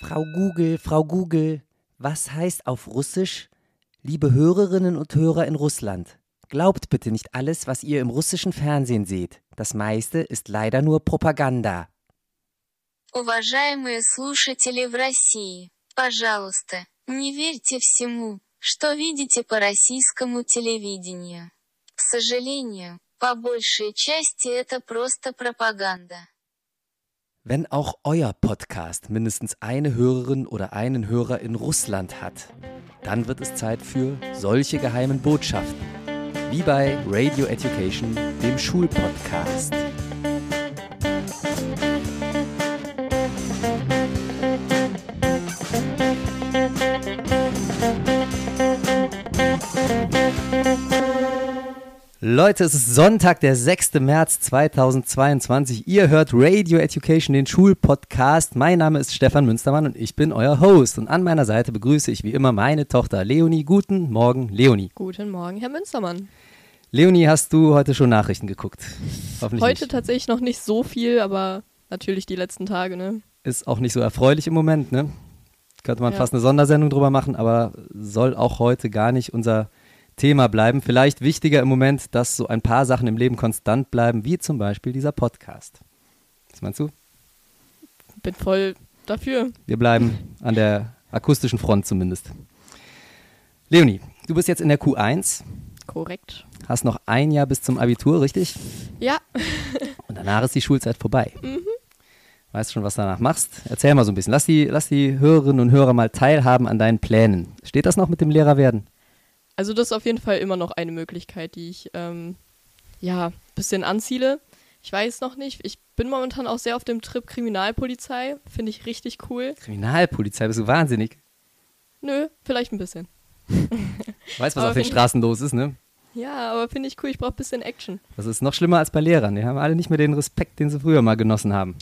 Frau Google, Frau Google, was heißt auf Russisch, liebe Hörerinnen und Hörer in Russland? Glaubt bitte nicht alles, was ihr im russischen Fernsehen seht. Das meiste ist leider nur Propaganda. Уважаемые слушатели в России, пожалуйста, не верьте всему, что видите по российскому телевидению. К сожалению, по большей части это просто пропаганда. Wenn auch euer Podcast mindestens eine Hörerin oder einen Hörer in Russland hat, dann wird es Zeit für solche geheimen Botschaften. Wie bei Radio Education, dem Schulpodcast. Leute, es ist Sonntag, der 6. März 2022. Ihr hört Radio Education, den Schulpodcast. Mein Name ist Stefan Münstermann und ich bin euer Host. Und an meiner Seite begrüße ich wie immer meine Tochter Leonie. Guten Morgen, Leonie. Guten Morgen, Herr Münstermann. Leonie, hast du heute schon Nachrichten geguckt? Hoffentlich heute nicht. tatsächlich noch nicht so viel, aber natürlich die letzten Tage, ne? Ist auch nicht so erfreulich im Moment, ne? Könnte man ja. fast eine Sondersendung drüber machen, aber soll auch heute gar nicht unser Thema bleiben. Vielleicht wichtiger im Moment, dass so ein paar Sachen im Leben konstant bleiben, wie zum Beispiel dieser Podcast. Was meinst du? Bin voll dafür. Wir bleiben an der akustischen Front zumindest. Leonie, du bist jetzt in der Q1. Korrekt. Hast noch ein Jahr bis zum Abitur, richtig? Ja. Und danach ist die Schulzeit vorbei. Mhm. Weißt du schon, was danach machst? Erzähl mal so ein bisschen. Lass die, lass die Hörerinnen und Hörer mal teilhaben an deinen Plänen. Steht das noch mit dem Lehrer werden? Also das ist auf jeden Fall immer noch eine Möglichkeit, die ich ähm, ja ein bisschen anziele. Ich weiß noch nicht. Ich bin momentan auch sehr auf dem Trip Kriminalpolizei. Finde ich richtig cool. Kriminalpolizei, bist du wahnsinnig? Nö, vielleicht ein bisschen. weißt, was auf den Straßen los ist, ne? Ja, aber finde ich cool. Ich brauche ein bisschen Action. Das ist noch schlimmer als bei Lehrern. Die haben alle nicht mehr den Respekt, den sie früher mal genossen haben.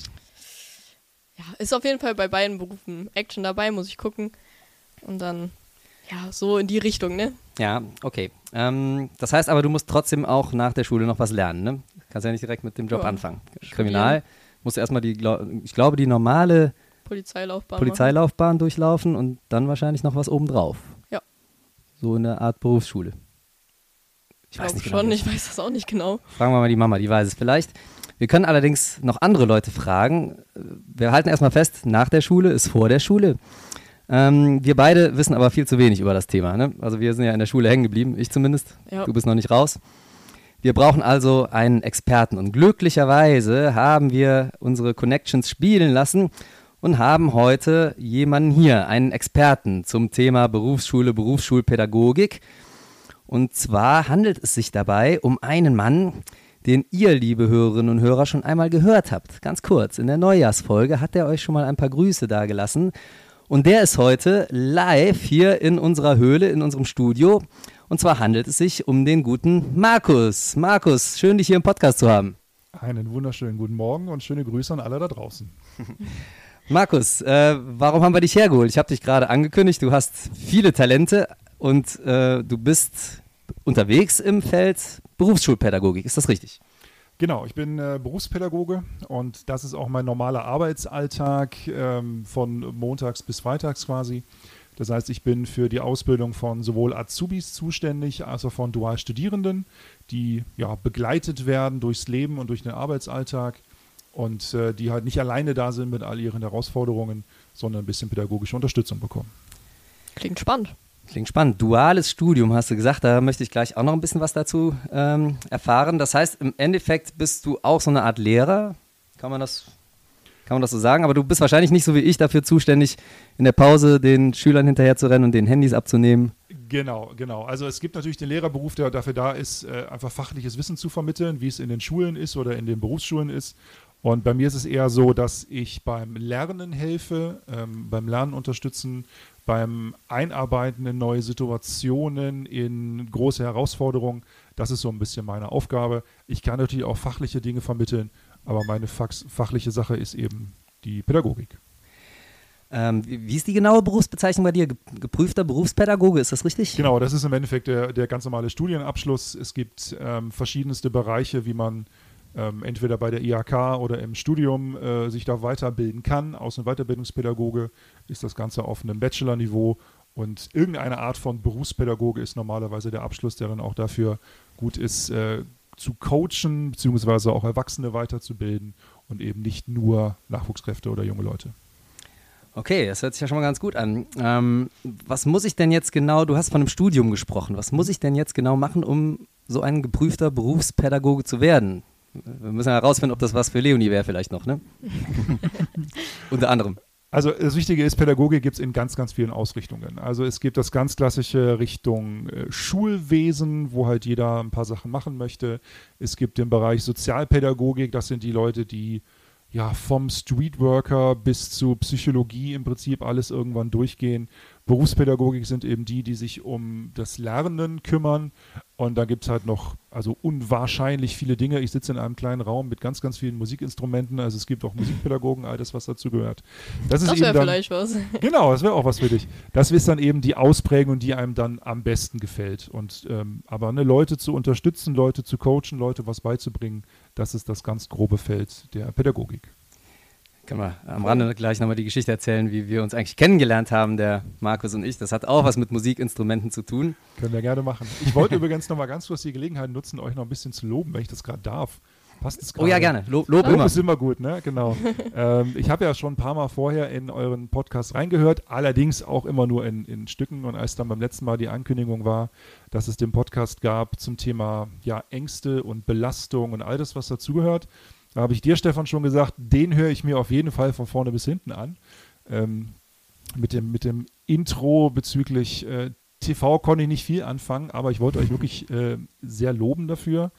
Ja, ist auf jeden Fall bei beiden Berufen Action dabei, muss ich gucken. Und dann ja, so in die Richtung, ne? Ja, okay. Ähm, das heißt aber, du musst trotzdem auch nach der Schule noch was lernen, ne? Kannst ja nicht direkt mit dem Job ja. anfangen. Kriminal musst du erstmal die, ich glaube, die normale Polizeilaufbahn, Polizeilaufbahn durchlaufen und dann wahrscheinlich noch was obendrauf. Ja. So in der Art Berufsschule. Ich weiß nicht genau. schon, ich weiß das auch nicht genau. Fragen wir mal die Mama, die weiß es vielleicht. Wir können allerdings noch andere Leute fragen. Wir halten erstmal fest, nach der Schule ist vor der Schule. Ähm, wir beide wissen aber viel zu wenig über das Thema. Ne? Also wir sind ja in der Schule hängen geblieben, ich zumindest. Ja. Du bist noch nicht raus. Wir brauchen also einen Experten und glücklicherweise haben wir unsere Connections spielen lassen und haben heute jemanden hier, einen Experten zum Thema Berufsschule, Berufsschulpädagogik. Und zwar handelt es sich dabei um einen Mann, den ihr, liebe Hörerinnen und Hörer, schon einmal gehört habt. Ganz kurz, in der Neujahrsfolge hat er euch schon mal ein paar Grüße dagelassen. Und der ist heute live hier in unserer Höhle, in unserem Studio. Und zwar handelt es sich um den guten Markus. Markus, schön dich hier im Podcast zu haben. Einen wunderschönen guten Morgen und schöne Grüße an alle da draußen. Markus, äh, warum haben wir dich hergeholt? Ich habe dich gerade angekündigt, du hast viele Talente und äh, du bist unterwegs im Feld Berufsschulpädagogik. Ist das richtig? Genau, ich bin äh, Berufspädagoge und das ist auch mein normaler Arbeitsalltag ähm, von montags bis freitags quasi. Das heißt, ich bin für die Ausbildung von sowohl Azubis zuständig als auch von Dualstudierenden, die ja, begleitet werden durchs Leben und durch den Arbeitsalltag und äh, die halt nicht alleine da sind mit all ihren Herausforderungen, sondern ein bisschen pädagogische Unterstützung bekommen. Klingt spannend. Klingt spannend. Duales Studium hast du gesagt, da möchte ich gleich auch noch ein bisschen was dazu ähm, erfahren. Das heißt, im Endeffekt bist du auch so eine Art Lehrer, kann man das, kann man das so sagen? Aber du bist wahrscheinlich nicht so wie ich dafür zuständig, in der Pause den Schülern hinterher zu rennen und den Handys abzunehmen. Genau, genau. Also es gibt natürlich den Lehrerberuf, der dafür da ist, äh, einfach fachliches Wissen zu vermitteln, wie es in den Schulen ist oder in den Berufsschulen ist. Und bei mir ist es eher so, dass ich beim Lernen helfe, ähm, beim Lernen unterstützen, beim Einarbeiten in neue Situationen, in große Herausforderungen. Das ist so ein bisschen meine Aufgabe. Ich kann natürlich auch fachliche Dinge vermitteln, aber meine fachliche Sache ist eben die Pädagogik. Ähm, wie ist die genaue Berufsbezeichnung bei dir? Geprüfter Berufspädagoge, ist das richtig? Genau, das ist im Endeffekt der, der ganz normale Studienabschluss. Es gibt ähm, verschiedenste Bereiche, wie man ähm, entweder bei der IHK oder im Studium äh, sich da weiterbilden kann. Außen- und Weiterbildungspädagoge ist das Ganze auf einem Bachelor-Niveau und irgendeine Art von Berufspädagoge ist normalerweise der Abschluss, der dann auch dafür gut ist, äh, zu coachen, beziehungsweise auch Erwachsene weiterzubilden und eben nicht nur Nachwuchskräfte oder junge Leute. Okay, das hört sich ja schon mal ganz gut an. Ähm, was muss ich denn jetzt genau, du hast von einem Studium gesprochen, was muss ich denn jetzt genau machen, um so ein geprüfter Berufspädagoge zu werden? Wir müssen herausfinden, ob das was für Leonie wäre vielleicht noch, ne? Unter anderem. Also das Wichtige ist, Pädagogik gibt es in ganz, ganz vielen Ausrichtungen. Also es gibt das ganz klassische Richtung äh, Schulwesen, wo halt jeder ein paar Sachen machen möchte. Es gibt den Bereich Sozialpädagogik, das sind die Leute, die ja vom Streetworker bis zu Psychologie im Prinzip alles irgendwann durchgehen. Berufspädagogik sind eben die, die sich um das Lernen kümmern. Und da gibt es halt noch also unwahrscheinlich viele Dinge. Ich sitze in einem kleinen Raum mit ganz, ganz vielen Musikinstrumenten. Also es gibt auch Musikpädagogen, all das, was dazu gehört. Das, das wäre vielleicht was. Genau, das wäre auch was für dich. Das ist dann eben die Ausprägung, die einem dann am besten gefällt. Und ähm, aber ne, Leute zu unterstützen, Leute zu coachen, Leute was beizubringen, das ist das ganz grobe Feld der Pädagogik. Können wir am Rande gleich nochmal die Geschichte erzählen, wie wir uns eigentlich kennengelernt haben, der Markus und ich. Das hat auch was mit Musikinstrumenten zu tun. Können wir gerne machen. Ich wollte übrigens nochmal ganz kurz die Gelegenheit nutzen, euch noch ein bisschen zu loben, wenn ich das gerade darf. Passt es gerade? Oh ja, gerne. Lob, Lob, Lob immer. ist immer gut, ne? Genau. ähm, ich habe ja schon ein paar Mal vorher in euren Podcast reingehört, allerdings auch immer nur in, in Stücken. Und als dann beim letzten Mal die Ankündigung war, dass es den Podcast gab zum Thema ja, Ängste und Belastung und all das, was dazugehört, da habe ich dir, Stefan, schon gesagt, den höre ich mir auf jeden Fall von vorne bis hinten an. Ähm, mit, dem, mit dem Intro bezüglich äh, TV konnte ich nicht viel anfangen, aber ich wollte euch wirklich äh, sehr loben dafür,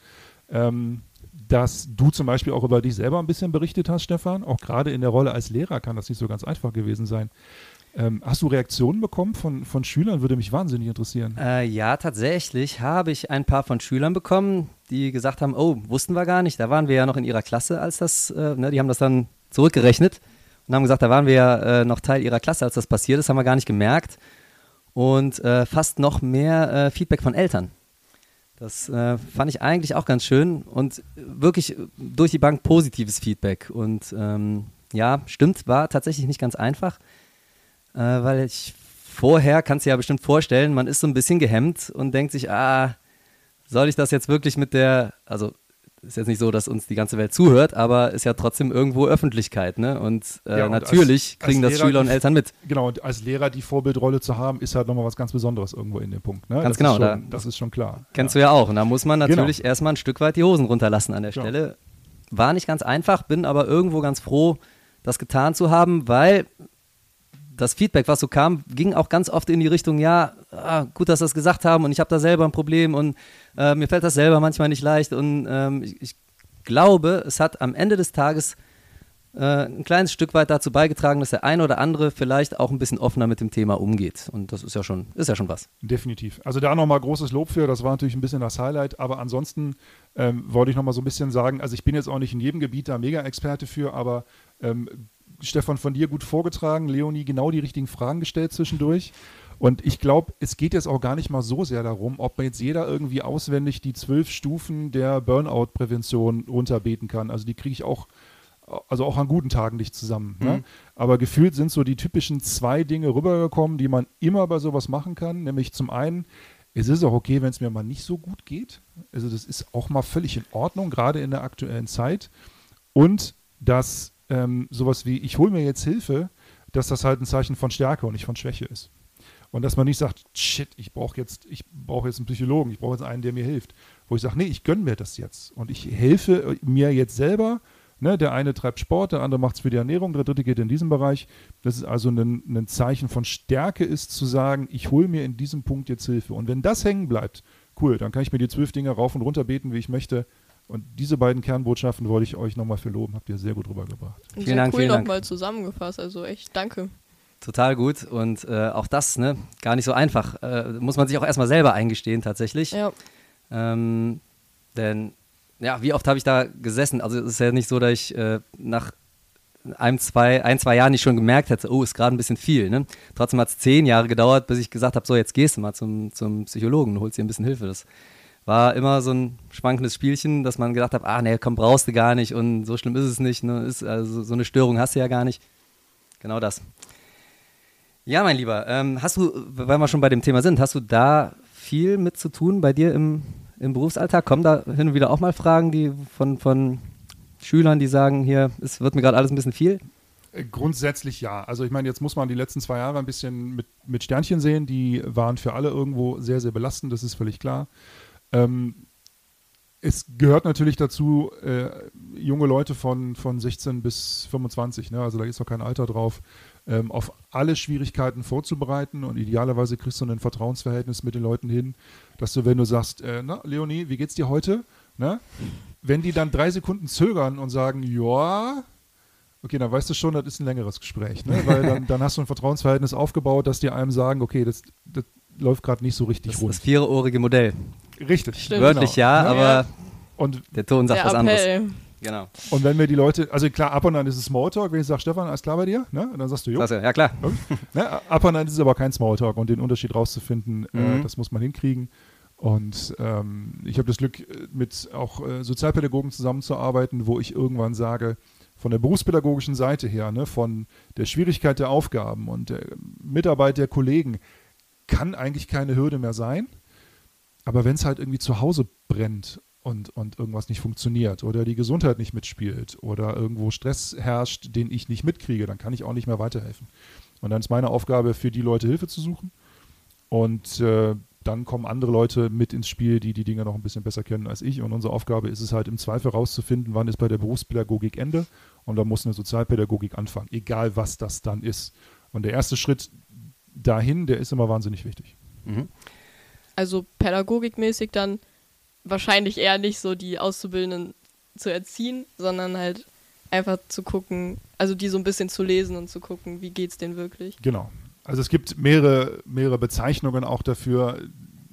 ähm, dass du zum Beispiel auch über dich selber ein bisschen berichtet hast, Stefan. Auch gerade in der Rolle als Lehrer kann das nicht so ganz einfach gewesen sein. Ähm, hast du Reaktionen bekommen von, von Schülern? Würde mich wahnsinnig interessieren. Äh, ja, tatsächlich habe ich ein paar von Schülern bekommen, die gesagt haben, oh, wussten wir gar nicht, da waren wir ja noch in ihrer Klasse, als das, äh, ne, die haben das dann zurückgerechnet und haben gesagt, da waren wir ja äh, noch Teil ihrer Klasse, als das passiert ist, haben wir gar nicht gemerkt. Und äh, fast noch mehr äh, Feedback von Eltern. Das äh, fand ich eigentlich auch ganz schön und wirklich durch die Bank positives Feedback. Und ähm, ja, stimmt, war tatsächlich nicht ganz einfach äh, weil ich vorher, kannst du dir ja bestimmt vorstellen, man ist so ein bisschen gehemmt und denkt sich, ah, soll ich das jetzt wirklich mit der, also ist jetzt nicht so, dass uns die ganze Welt zuhört, aber ist ja trotzdem irgendwo Öffentlichkeit, ne? Und, äh, ja, und natürlich als, kriegen als das Lehrer Schüler und Eltern mit. Genau, und als Lehrer die Vorbildrolle zu haben, ist halt nochmal was ganz Besonderes irgendwo in dem Punkt. Ne? Ganz das genau, ist schon, da, das ist schon klar. Kennst ja. du ja auch. Und da muss man genau. natürlich genau. erstmal ein Stück weit die Hosen runterlassen an der genau. Stelle. War nicht ganz einfach, bin aber irgendwo ganz froh, das getan zu haben, weil das Feedback, was so kam, ging auch ganz oft in die Richtung, ja, ah, gut, dass Sie das gesagt haben und ich habe da selber ein Problem und äh, mir fällt das selber manchmal nicht leicht und ähm, ich, ich, glaube, es hat am Ende des Tages äh, ein kleines Stück weit dazu beigetragen, dass der eine oder andere vielleicht auch ein bisschen offener mit dem Thema umgeht und das ist ja schon, ist ja schon was. Definitiv. Also da nochmal großes Lob für, das war natürlich ein bisschen das Highlight, aber ansonsten ähm, wollte ich nochmal so ein bisschen sagen, also ich bin jetzt auch nicht in jedem Gebiet da Mega-Experte für, aber ähm, Stefan, von dir gut vorgetragen, Leonie genau die richtigen Fragen gestellt zwischendurch. Und ich glaube, es geht jetzt auch gar nicht mal so sehr darum, ob man jetzt jeder irgendwie auswendig die zwölf Stufen der Burnout-Prävention runterbeten kann. Also die kriege ich auch, also auch an guten Tagen nicht zusammen. Ne? Mhm. Ne? Aber gefühlt sind so die typischen zwei Dinge rübergekommen, die man immer bei sowas machen kann. Nämlich zum einen, es ist auch okay, wenn es mir mal nicht so gut geht. Also das ist auch mal völlig in Ordnung, gerade in der aktuellen Zeit. Und dass ähm, sowas wie, ich hole mir jetzt Hilfe, dass das halt ein Zeichen von Stärke und nicht von Schwäche ist. Und dass man nicht sagt, shit, ich brauche jetzt, ich jetzt einen Psychologen, ich brauche jetzt einen, der mir hilft. Wo ich sage, nee, ich gönne mir das jetzt. Und ich helfe mir jetzt selber. Ne, der eine treibt Sport, der andere macht es für die Ernährung, der dritte geht in diesen Bereich. Das ist also ein, ein Zeichen von Stärke, ist zu sagen, ich hole mir in diesem Punkt jetzt Hilfe. Und wenn das hängen bleibt, cool, dann kann ich mir die zwölf Dinge rauf und runter beten, wie ich möchte. Und diese beiden Kernbotschaften wollte ich euch nochmal verloben. Habt ihr sehr gut rübergebracht. Vielen sehr Dank, cool nochmal zusammengefasst. Also echt danke. Total gut. Und äh, auch das, ne, gar nicht so einfach. Äh, muss man sich auch erstmal selber eingestehen, tatsächlich. Ja. Ähm, denn, ja, wie oft habe ich da gesessen? Also, es ist ja nicht so, dass ich äh, nach ein zwei, ein, zwei Jahren nicht schon gemerkt hätte, oh, ist gerade ein bisschen viel. Ne? Trotzdem hat es zehn Jahre gedauert, bis ich gesagt habe, so, jetzt gehst du mal zum, zum Psychologen und holst dir ein bisschen Hilfe. Das war immer so ein schwankendes Spielchen, dass man gedacht hat, ah nee, komm, brauchst du gar nicht und so schlimm ist es nicht. Ne? Ist, also so eine Störung hast du ja gar nicht. Genau das. Ja, mein Lieber, ähm, hast du, weil wir schon bei dem Thema sind, hast du da viel mit zu tun bei dir im, im Berufsalltag? Kommen da hin und wieder auch mal Fragen, die von, von Schülern, die sagen, hier, es wird mir gerade alles ein bisschen viel? Äh, grundsätzlich ja. Also ich meine, jetzt muss man die letzten zwei Jahre ein bisschen mit, mit Sternchen sehen. Die waren für alle irgendwo sehr, sehr belastend, das ist völlig klar. Ähm, es gehört natürlich dazu, äh, junge Leute von, von 16 bis 25, ne? also da ist noch kein Alter drauf, ähm, auf alle Schwierigkeiten vorzubereiten und idealerweise kriegst du ein Vertrauensverhältnis mit den Leuten hin, dass du, wenn du sagst, äh, na, Leonie, wie geht's dir heute? Ne? Wenn die dann drei Sekunden zögern und sagen, ja, okay, dann weißt du schon, das ist ein längeres Gespräch, ne? weil dann, dann hast du ein Vertrauensverhältnis aufgebaut, dass die einem sagen, okay, das, das läuft gerade nicht so richtig das, rund. Das viereohrige Modell. Richtig. Stimmt. Wörtlich Genau. ja, Ja. aber Und, der Ton sagt Der was anderes. Genau. und wenn wir die Leute, also klar, ab und an ist es Smalltalk, wenn ich sage, Stefan, alles klar bei dir? Ne? Und dann sagst du, jo. Klasse. Ja, klar. Ne? Ab und an ist es aber kein Smalltalk und den Unterschied rauszufinden, äh, Mhm. das muss man hinkriegen. Und ähm, ich habe das Glück, äh, mit auch äh, Sozialpädagogen zusammenzuarbeiten, wo ich irgendwann sage, von der berufspädagogischen Seite her, ne, von der Schwierigkeit der Aufgaben und der Mitarbeit der Kollegen, kann eigentlich keine Hürde mehr sein. Aber wenn es halt irgendwie zu Hause brennt und, und irgendwas nicht funktioniert oder die Gesundheit nicht mitspielt oder irgendwo Stress herrscht, den ich nicht mitkriege, dann kann ich auch nicht mehr weiterhelfen. Und dann ist meine Aufgabe, für die Leute Hilfe zu suchen. Und äh, dann kommen andere Leute mit ins Spiel, die die Dinge noch ein bisschen besser kennen als ich. Und unsere Aufgabe ist es halt im Zweifel rauszufinden, wann ist bei der Berufspädagogik Ende. Und da muss eine Sozialpädagogik anfangen, egal was das dann ist. Und der erste Schritt dahin, der ist immer wahnsinnig wichtig. Mhm. Also pädagogikmäßig dann wahrscheinlich eher nicht so die Auszubildenden zu erziehen, sondern halt einfach zu gucken, also die so ein bisschen zu lesen und zu gucken, wie geht's denen wirklich. Genau. Also es gibt mehrere, mehrere Bezeichnungen auch dafür,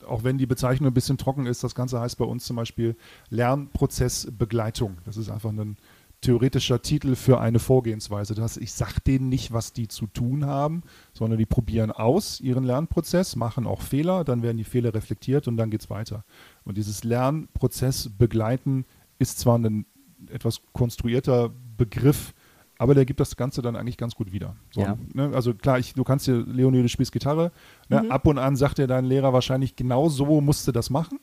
auch wenn die Bezeichnung ein bisschen trocken ist. Das Ganze heißt bei uns zum Beispiel Lernprozessbegleitung. Das ist einfach ein theoretischer Titel für eine Vorgehensweise. Das heißt, ich sage denen nicht, was die zu tun haben, sondern die probieren aus ihren Lernprozess, machen auch Fehler, dann werden die Fehler reflektiert und dann geht es weiter. Und dieses Lernprozess begleiten ist zwar ein etwas konstruierter Begriff, aber der gibt das Ganze dann eigentlich ganz gut wieder. So, Ja. ne, also klar, ich, du kannst dir, Leonie, du spielst Gitarre, ne, Mhm. ab und an sagt dir dein Lehrer wahrscheinlich, genau so musst du das machen.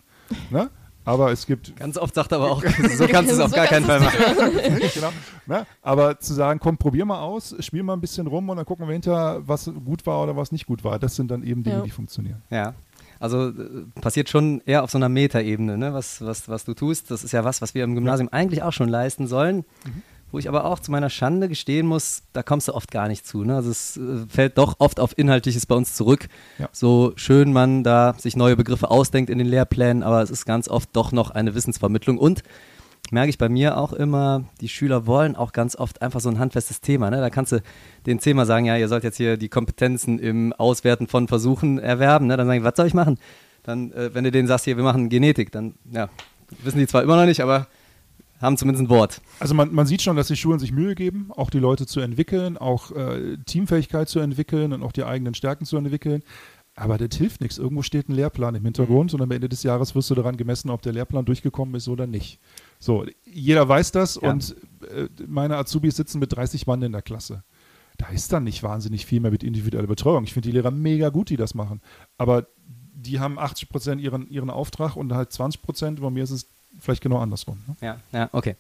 Ne? Aber es gibt Ganz oft sagt er aber auch, so kannst du es auf So gar keinen Fall machen. genau. Ne? Aber zu sagen, komm, probier mal aus, spiel mal ein bisschen rum und dann gucken wir hinterher, was gut war oder was nicht gut war. Das sind dann eben Dinge, Ja. die funktionieren. Ja. Also äh, passiert schon eher auf so einer Metaebene, ne? was, was, was du tust. Das ist ja was, was wir im Gymnasium eigentlich auch schon leisten sollen. Mhm. Wo ich aber auch zu meiner Schande gestehen muss, da kommst du oft gar nicht zu. Ne? Also es äh, fällt doch oft auf Inhaltliches bei uns zurück. Ja. So schön man da sich neue Begriffe ausdenkt in den Lehrplänen, aber es ist ganz oft doch noch eine Wissensvermittlung. Und merke ich bei mir auch immer, die Schüler wollen auch ganz oft einfach so ein handfestes Thema. Ne? Da kannst du den Thema sagen, ja, ihr sollt jetzt hier die Kompetenzen im Auswerten von Versuchen erwerben. Ne? Dann sagen die, was soll ich machen? Dann, äh, wenn du denen sagst, hier, wir machen Genetik, dann ja, wissen die zwar immer noch nicht, aber haben zumindest ein Wort. Also man, man sieht schon, dass die Schulen sich Mühe geben, auch die Leute zu entwickeln, auch äh, Teamfähigkeit zu entwickeln und auch die eigenen Stärken zu entwickeln. Aber das hilft nichts. Irgendwo steht ein Lehrplan im Hintergrund und am Ende des Jahres wirst du daran gemessen, ob der Lehrplan durchgekommen ist oder nicht. So, jeder weiß das Ja. und äh, meine Azubis sitzen mit 30 Mann in der Klasse. Da ist dann nicht wahnsinnig viel mehr mit individueller Betreuung. Ich finde die Lehrer mega gut, die das machen. Aber die haben 80 Prozent ihren, ihren Auftrag und halt 20 Prozent. Bei mir ist es vielleicht genau andersrum. Ne? Ja, ja, okay.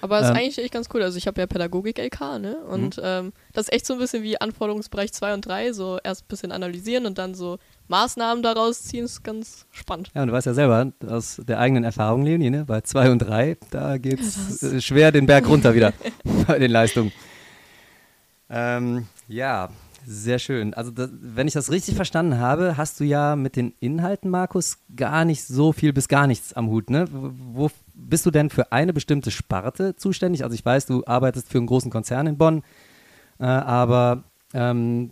Aber es ist Ähm. eigentlich echt ganz cool. Also ich habe ja Pädagogik-LK, ne? Und ähm, das ist echt so ein bisschen wie Anforderungsbereich 2 und 3, so erst ein bisschen analysieren und dann so Maßnahmen daraus ziehen, ist ganz spannend. Ja, und du weißt ja selber aus der eigenen Erfahrung, Leonie, ne? bei 2 und 3, da geht es äh, schwer den Berg runter wieder bei den Leistungen. Ähm, ja, sehr schön. Also, das, wenn ich das richtig verstanden habe, hast du ja mit den Inhalten, Markus, gar nicht so viel bis gar nichts am Hut. Ne? Wo, bist du denn für eine bestimmte Sparte zuständig? Also, ich weiß, du arbeitest für einen großen Konzern in Bonn, äh, aber ähm,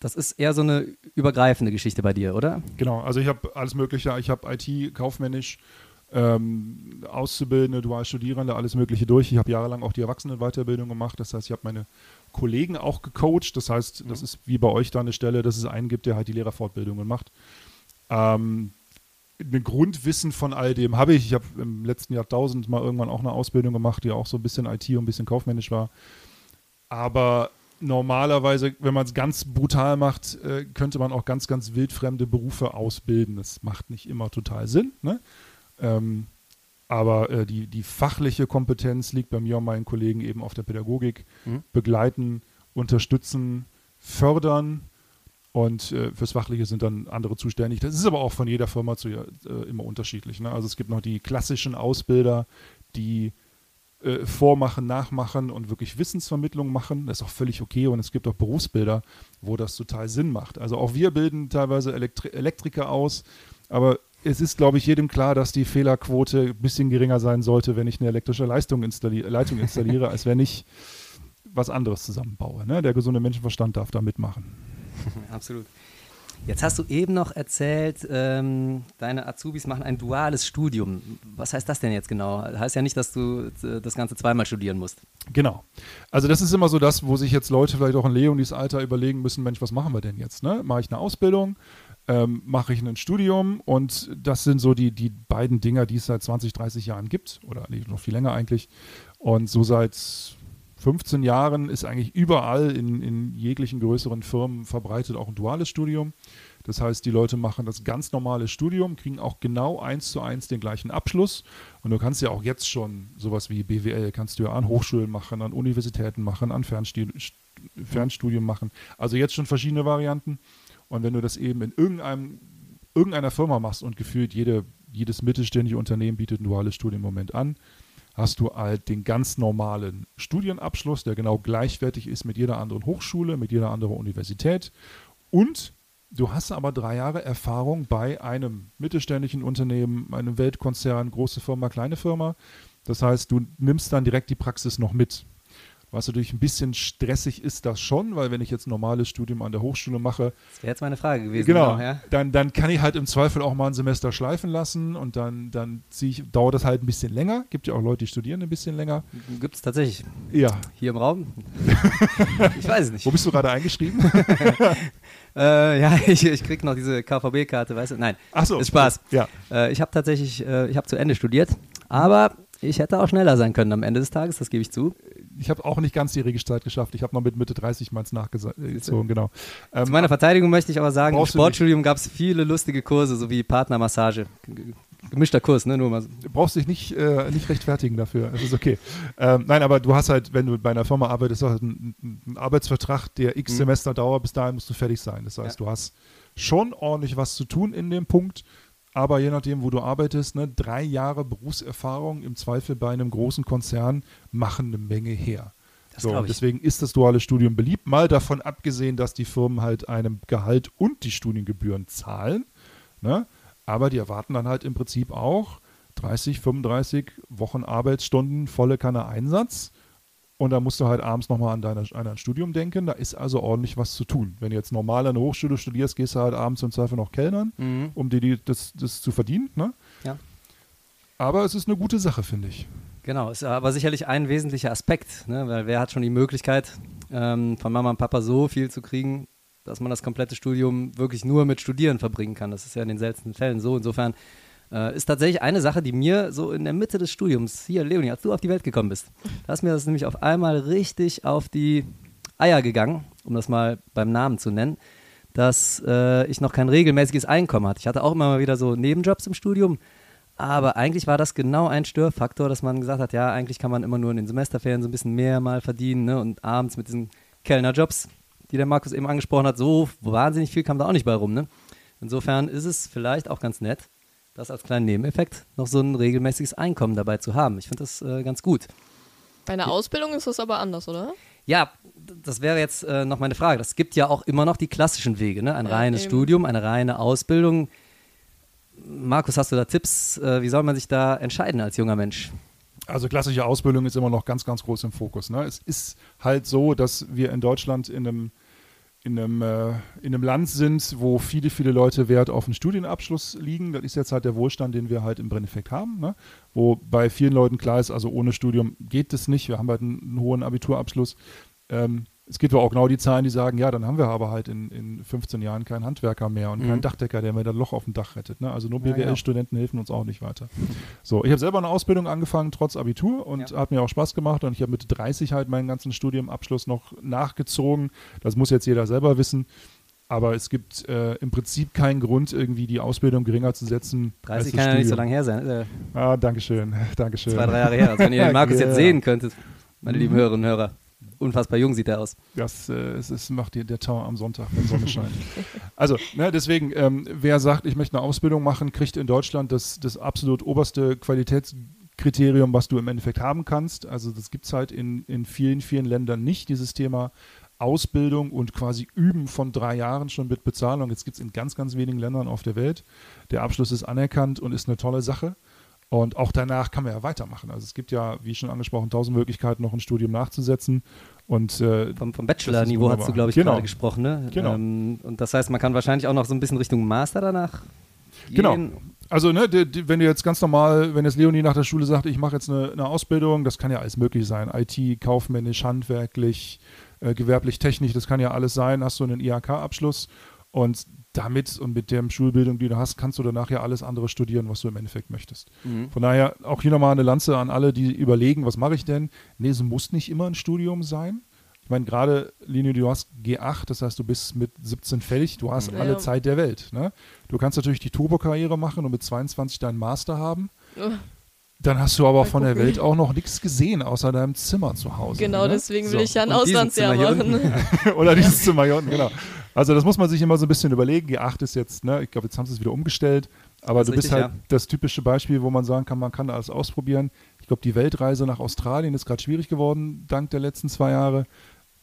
das ist eher so eine übergreifende Geschichte bei dir, oder? Genau, also ich habe alles Mögliche. Ich habe IT, kaufmännisch, ähm, Auszubildende, Dualstudierende, alles Mögliche durch. Ich habe jahrelang auch die Erwachsenenweiterbildung gemacht. Das heißt, ich habe meine Kollegen auch gecoacht. Das heißt, das ist wie bei euch da eine Stelle, dass es einen gibt, der halt die Lehrerfortbildungen macht. Ähm, ein Grundwissen von all dem habe ich. Ich habe im letzten Jahrtausend mal irgendwann auch eine Ausbildung gemacht, die auch so ein bisschen IT und ein bisschen kaufmännisch war. Aber normalerweise, wenn man es ganz brutal macht, äh, könnte man auch ganz, ganz wildfremde Berufe ausbilden. Das macht nicht immer total Sinn. Ne? Ähm, aber äh, die, die fachliche Kompetenz liegt bei mir und meinen Kollegen eben auf der Pädagogik. Mhm. Begleiten, unterstützen, fördern und äh, fürs Fachliche sind dann andere zuständig. Das ist aber auch von jeder Firma zu, äh, immer unterschiedlich. Ne? Also es gibt noch die klassischen Ausbilder, die äh, vormachen, nachmachen und wirklich Wissensvermittlung machen. Das ist auch völlig okay. Und es gibt auch Berufsbilder, wo das total Sinn macht. Also auch wir bilden teilweise Elektri Elektriker aus, aber es ist, glaube ich, jedem klar, dass die Fehlerquote ein bisschen geringer sein sollte, wenn ich eine elektrische Leistung installi Leitung installiere, als wenn ich was anderes zusammenbaue. Ne? Der gesunde Menschenverstand darf da mitmachen. Absolut. Jetzt hast du eben noch erzählt, ähm, deine Azubis machen ein duales Studium. Was heißt das denn jetzt genau? Heißt ja nicht, dass du äh, das Ganze zweimal studieren musst. Genau. Also das ist immer so das, wo sich jetzt Leute vielleicht auch in Leonis Alter überlegen müssen, Mensch, was machen wir denn jetzt? Ne? Mache ich eine Ausbildung? Ähm, mache ich ein Studium? Und das sind so die, die beiden Dinger, die es seit 20, 30 Jahren gibt. Oder noch viel länger eigentlich. Und so seit 15 Jahren ist eigentlich überall in, in jeglichen größeren Firmen verbreitet auch ein duales Studium. Das heißt, die Leute machen das ganz normale Studium, kriegen auch genau eins zu eins den gleichen Abschluss. Und du kannst ja auch jetzt schon sowas wie BWL, kannst du ja an Hochschulen machen, an Universitäten machen, an Fernstudien machen. Also jetzt schon verschiedene Varianten. Und wenn du das eben in irgendeinem, irgendeiner Firma machst und gefühlt jede, jedes mittelständische Unternehmen bietet ein duales Studium im Moment an, hast du halt den ganz normalen Studienabschluss, der genau gleichwertig ist mit jeder anderen Hochschule, mit jeder anderen Universität. Und du hast aber drei Jahre Erfahrung bei einem mittelständischen Unternehmen, einem Weltkonzern, große Firma, kleine Firma. Das heißt, du nimmst dann direkt die Praxis noch mit. Was natürlich ein bisschen stressig ist das schon, weil wenn ich jetzt ein normales Studium an der Hochschule mache. Das wäre jetzt meine Frage gewesen. Genau, genau ja. dann, dann kann ich halt im Zweifel auch mal ein Semester schleifen lassen und dann, dann ich, dauert das halt ein bisschen länger. Gibt ja auch Leute, die studieren ein bisschen länger. Gibt es tatsächlich. Ja. Hier im Raum? ich weiß es nicht. Wo bist du gerade eingeschrieben? äh, ja, ich, ich kriege noch diese KVB-Karte, weißt du? Nein. Ach so. Ist Spaß. Ja. Äh, ich habe tatsächlich, äh, ich habe zu Ende studiert, aber ich hätte auch schneller sein können am Ende des Tages, das gebe ich zu ich habe auch nicht ganz die Regelzeit geschafft. Ich habe noch mit Mitte 30 meins nachgezogen, genau. Ähm, Zu meiner Verteidigung möchte ich aber sagen, im Sportstudium gab es viele lustige Kurse, so wie Partnermassage. Gemischter Kurs, ne? Nur mal. Du brauchst dich nicht, äh, nicht rechtfertigen dafür. Das ist okay. Ähm, nein, aber du hast halt, wenn du bei einer Firma arbeitest, halt einen, einen Arbeitsvertrag, der x mhm. Semester dauert, bis dahin musst du fertig sein. Das heißt, ja. du hast schon ordentlich was zu tun in dem Punkt aber je nachdem, wo du arbeitest, ne, drei Jahre Berufserfahrung im Zweifel bei einem großen Konzern machen eine Menge her. So, deswegen ist das duale Studium beliebt, mal davon abgesehen, dass die Firmen halt einem Gehalt und die Studiengebühren zahlen. Ne? Aber die erwarten dann halt im Prinzip auch 30, 35 Wochen Arbeitsstunden, volle Kanne Einsatz. Und da musst du halt abends nochmal an, deine, an dein Studium denken. Da ist also ordentlich was zu tun. Wenn du jetzt normal an der Hochschule studierst, gehst du halt abends im Zweifel noch Kellnern, mhm. um dir die, das, das zu verdienen. Ne? Ja. Aber es ist eine gute Sache, finde ich. Genau, ist aber sicherlich ein wesentlicher Aspekt, ne? weil wer hat schon die Möglichkeit, ähm, von Mama und Papa so viel zu kriegen, dass man das komplette Studium wirklich nur mit Studieren verbringen kann. Das ist ja in den seltensten Fällen so. Insofern äh, ist tatsächlich eine Sache, die mir so in der Mitte des Studiums, hier, Leonie, als du auf die Welt gekommen bist, da ist mir das nämlich auf einmal richtig auf die Eier gegangen, um das mal beim Namen zu nennen, dass äh, ich noch kein regelmäßiges Einkommen hatte. Ich hatte auch immer mal wieder so Nebenjobs im Studium, aber eigentlich war das genau ein Störfaktor, dass man gesagt hat, ja, eigentlich kann man immer nur in den Semesterferien so ein bisschen mehr mal verdienen ne? und abends mit diesen Kellnerjobs, die der Markus eben angesprochen hat, so wahnsinnig viel kam da auch nicht bei rum. Ne? Insofern ist es vielleicht auch ganz nett, das als kleinen Nebeneffekt noch so ein regelmäßiges Einkommen dabei zu haben. Ich finde das äh, ganz gut. Bei einer Ausbildung ist das aber anders, oder? Ja, das wäre jetzt äh, noch meine Frage. Es gibt ja auch immer noch die klassischen Wege, ne? ein ja, reines eben. Studium, eine reine Ausbildung. Markus, hast du da Tipps? Äh, wie soll man sich da entscheiden als junger Mensch? Also klassische Ausbildung ist immer noch ganz, ganz groß im Fokus. Ne? Es ist halt so, dass wir in Deutschland in einem in einem, äh, in einem Land sind, wo viele, viele Leute Wert auf einen Studienabschluss liegen. Das ist jetzt halt der Wohlstand, den wir halt im Brenneffekt haben. Ne? Wo bei vielen Leuten klar ist, also ohne Studium geht es nicht. Wir haben halt einen, einen hohen Abiturabschluss. Ähm, Es gibt aber auch genau die Zahlen, die sagen, ja, dann haben wir aber halt in, in 15 Jahren keinen Handwerker mehr und Mhm. keinen Dachdecker, der mir das Loch auf dem Dach rettet. Ne? Also nur Ja, genau. BWL-Studenten helfen uns auch nicht weiter. So, ich habe selber eine Ausbildung angefangen, trotz Abitur und Ja. hat mir auch Spaß gemacht und ich habe mit 30 halt meinen ganzen Studiumabschluss noch nachgezogen. Das muss jetzt jeder selber wissen. Aber es gibt äh, im Prinzip keinen Grund, irgendwie die Ausbildung geringer zu setzen. 30 als das kann ja nicht so Studium. lange her sein. Ja Ah, Dankeschön, Dankeschön. zwei, drei Jahre her. Also wenn ihr den Markus Ja. jetzt sehen könntet, meine lieben Mhm. Hörerinnen und Hörer. Unfassbar jung sieht er aus. Das äh, es, es macht dir der Tau am Sonntag, wenn Sonne scheint. Also, ne, deswegen, ähm, wer sagt, ich möchte eine Ausbildung machen, kriegt in Deutschland das, das absolut oberste Qualitätskriterium, was du im Endeffekt haben kannst. Also das gibt es halt in, in vielen, vielen Ländern nicht, dieses Thema Ausbildung und quasi Üben von drei Jahren schon mit Bezahlung. Jetzt gibt es in ganz, ganz wenigen Ländern auf der Welt. Der Abschluss ist anerkannt und ist eine tolle Sache. Und auch danach kann man ja weitermachen. Also es gibt ja, wie schon angesprochen, tausend Möglichkeiten, noch ein Studium nachzusetzen. Und äh, Vom, vom Bachelor-Niveau hast du, glaube ich, Genau. gerade gesprochen. Ne? Genau. Ähm, und das heißt, man kann wahrscheinlich auch noch so ein bisschen Richtung Master danach Genau. gehen. Also, ne, die, die, wenn du jetzt ganz normal, wenn jetzt Leonie nach der Schule sagt, ich mache jetzt eine, eine Ausbildung, das kann ja alles möglich sein. IT, kaufmännisch, handwerklich, äh, gewerblich, technisch, das kann ja alles sein. Hast du einen IHK-Abschluss und damit und mit der Schulbildung, die du hast, kannst du danach ja alles andere studieren, was du im Endeffekt möchtest. Mhm. Von daher auch hier nochmal eine Lanze an alle, die überlegen, was mache ich denn? Nee, es muss nicht immer ein Studium sein. Ich meine, gerade, Linie, du hast G8, das heißt, du bist mit 17 fertig, du hast Ja. alle Zeit der Welt. Ne? Du kannst natürlich die Turbo-Karriere machen und mit 22 deinen Master haben. Oh, Dann hast du aber Mal von der gucken. Welt auch noch nichts gesehen, außer deinem Zimmer zu Hause. Genau, ne? deswegen So. will ich ja ein Auslandsjahr machen. Oder dieses Zimmer hier unten, genau. Also das muss man sich immer so ein bisschen überlegen. G8 ist jetzt, ne, ich glaube, jetzt haben sie es wieder umgestellt. Aber Das du ist bist richtig, halt das typische Beispiel, wo man sagen kann, man kann alles ausprobieren. Ich glaube, die Weltreise nach Australien ist gerade schwierig geworden, dank der letzten zwei Jahre.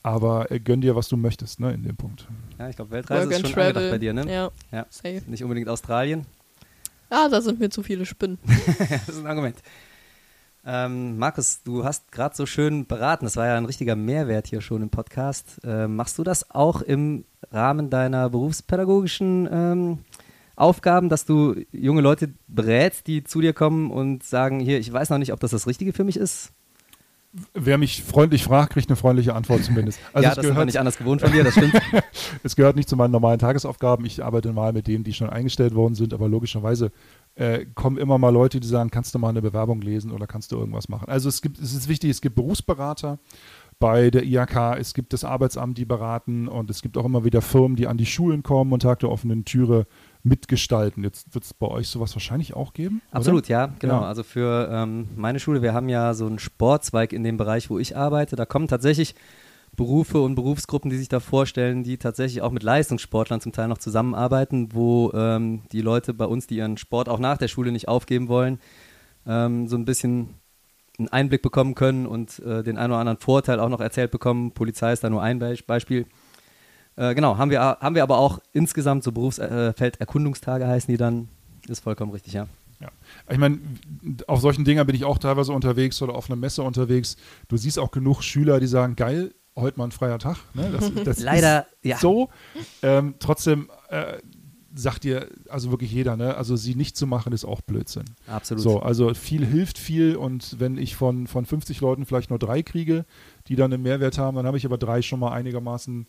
Aber äh, gönn dir, was du möchtest, ne, in dem Punkt. Ja, ich glaube, Weltreise Work ist schon angedacht Travel. bei dir, ne? Ja, Ja. safe. Nicht unbedingt Australien. Ah, da sind mir zu viele Spinnen. das ist ein Argument. Ähm, Markus, du hast gerade so schön beraten. Das war ja ein richtiger Mehrwert hier schon im Podcast. Ähm, machst du das auch im Rahmen deiner berufspädagogischen ähm, Aufgaben, dass du junge Leute berätst, die zu dir kommen und sagen, hier, ich weiß noch nicht, ob das das Richtige für mich ist? Wer mich freundlich fragt, kriegt eine freundliche Antwort zumindest. Also ja, es das gehört, nicht anders gewohnt von dir, das stimmt. es gehört nicht zu meinen normalen Tagesaufgaben. Ich arbeite mal mit denen, die schon eingestellt worden sind, aber logischerweise äh, kommen immer mal Leute, die sagen, kannst du mal eine Bewerbung lesen oder kannst du irgendwas machen. Also es gibt, es ist wichtig, es gibt Berufsberater bei der IHK, es gibt das Arbeitsamt, die beraten und es gibt auch immer wieder Firmen, die an die Schulen kommen und Tag der offenen Türe mitgestalten. Jetzt wird es bei euch sowas wahrscheinlich auch geben? oder? Absolut, ja, genau. Ja. Also für ähm, meine Schule, wir haben ja so einen Sportzweig in dem Bereich, wo ich arbeite. Da kommen tatsächlich Berufe und Berufsgruppen, die sich da vorstellen, die tatsächlich auch mit Leistungssportlern zum Teil noch zusammenarbeiten, wo ähm, die Leute bei uns, die ihren Sport auch nach der Schule nicht aufgeben wollen, ähm, so ein bisschen einen Einblick bekommen können und äh, den einen oder anderen Vorteil auch noch erzählt bekommen. Polizei ist da nur ein Be Beispiel. Äh, genau, haben wir, haben wir aber auch insgesamt so Berufsfelderkundungstage heißen die dann. Ist vollkommen richtig, ja. Ja. Ich meine, auf solchen Dingern bin ich auch teilweise unterwegs oder auf einer Messe unterwegs. Du siehst auch genug Schüler, die sagen, geil, heute mal ein freier Tag. Ne? Das, das Leider, ist ja. so. Ähm, trotzdem äh, sagt dir also wirklich jeder, ne? also sie nicht zu machen, ist auch Blödsinn. Absolut. So, also viel hilft viel und wenn ich von, von 50 Leuten vielleicht nur drei kriege, die dann einen Mehrwert haben, dann habe ich aber drei schon mal einigermaßen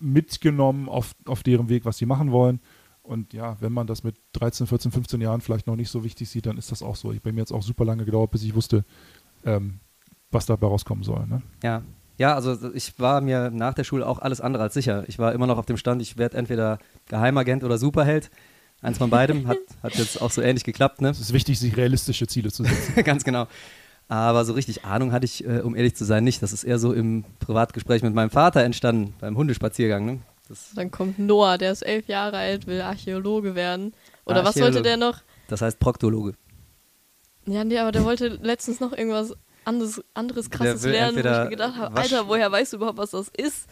mitgenommen auf, auf deren Weg, was sie machen wollen. Und ja, wenn man das mit 13, 14, 15 Jahren vielleicht noch nicht so wichtig sieht, dann ist das auch so. Ich, bei mir jetzt auch super lange gedauert, bis ich wusste, ähm, was dabei rauskommen soll. Ne? Ja. Ja, also ich war mir nach der Schule auch alles andere als sicher. Ich war immer noch auf dem Stand, ich werde entweder Geheimagent oder Superheld. Eins von beidem hat, hat jetzt auch so ähnlich geklappt, ne? Es ist wichtig, sich realistische Ziele zu setzen. Ganz genau. Aber so richtig Ahnung hatte ich, äh, um ehrlich zu sein, nicht. Das ist eher so im Privatgespräch mit meinem Vater entstanden, beim Hundespaziergang. Ne? Das, Dann kommt Noah, der ist elf Jahre alt, will Archäologe werden. Oder was wollte Archäologe. der noch? das heißt Proktologe. Ja, nee, aber der wollte letztens noch irgendwas anderes, anderes krasses lernen, wo ich entweder mir gedacht habe, Alter, woher weißt du überhaupt, was das ist?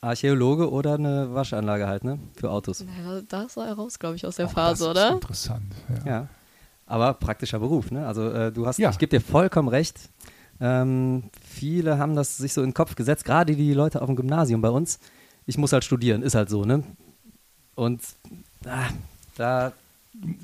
Archäologe oder eine Waschanlage halt, ne? Für Autos. Naja, da sah er raus, glaube ich, aus der Auch Phase, das oder? Ist interessant. Ja. Ja. Aber praktischer Beruf, ne? Also äh, du hast, Ja. ich gebe dir vollkommen recht. Ähm, viele haben das sich so in den Kopf gesetzt, gerade die Leute auf dem Gymnasium bei uns. Ich muss halt studieren, ist halt so, ne? Und ah, da,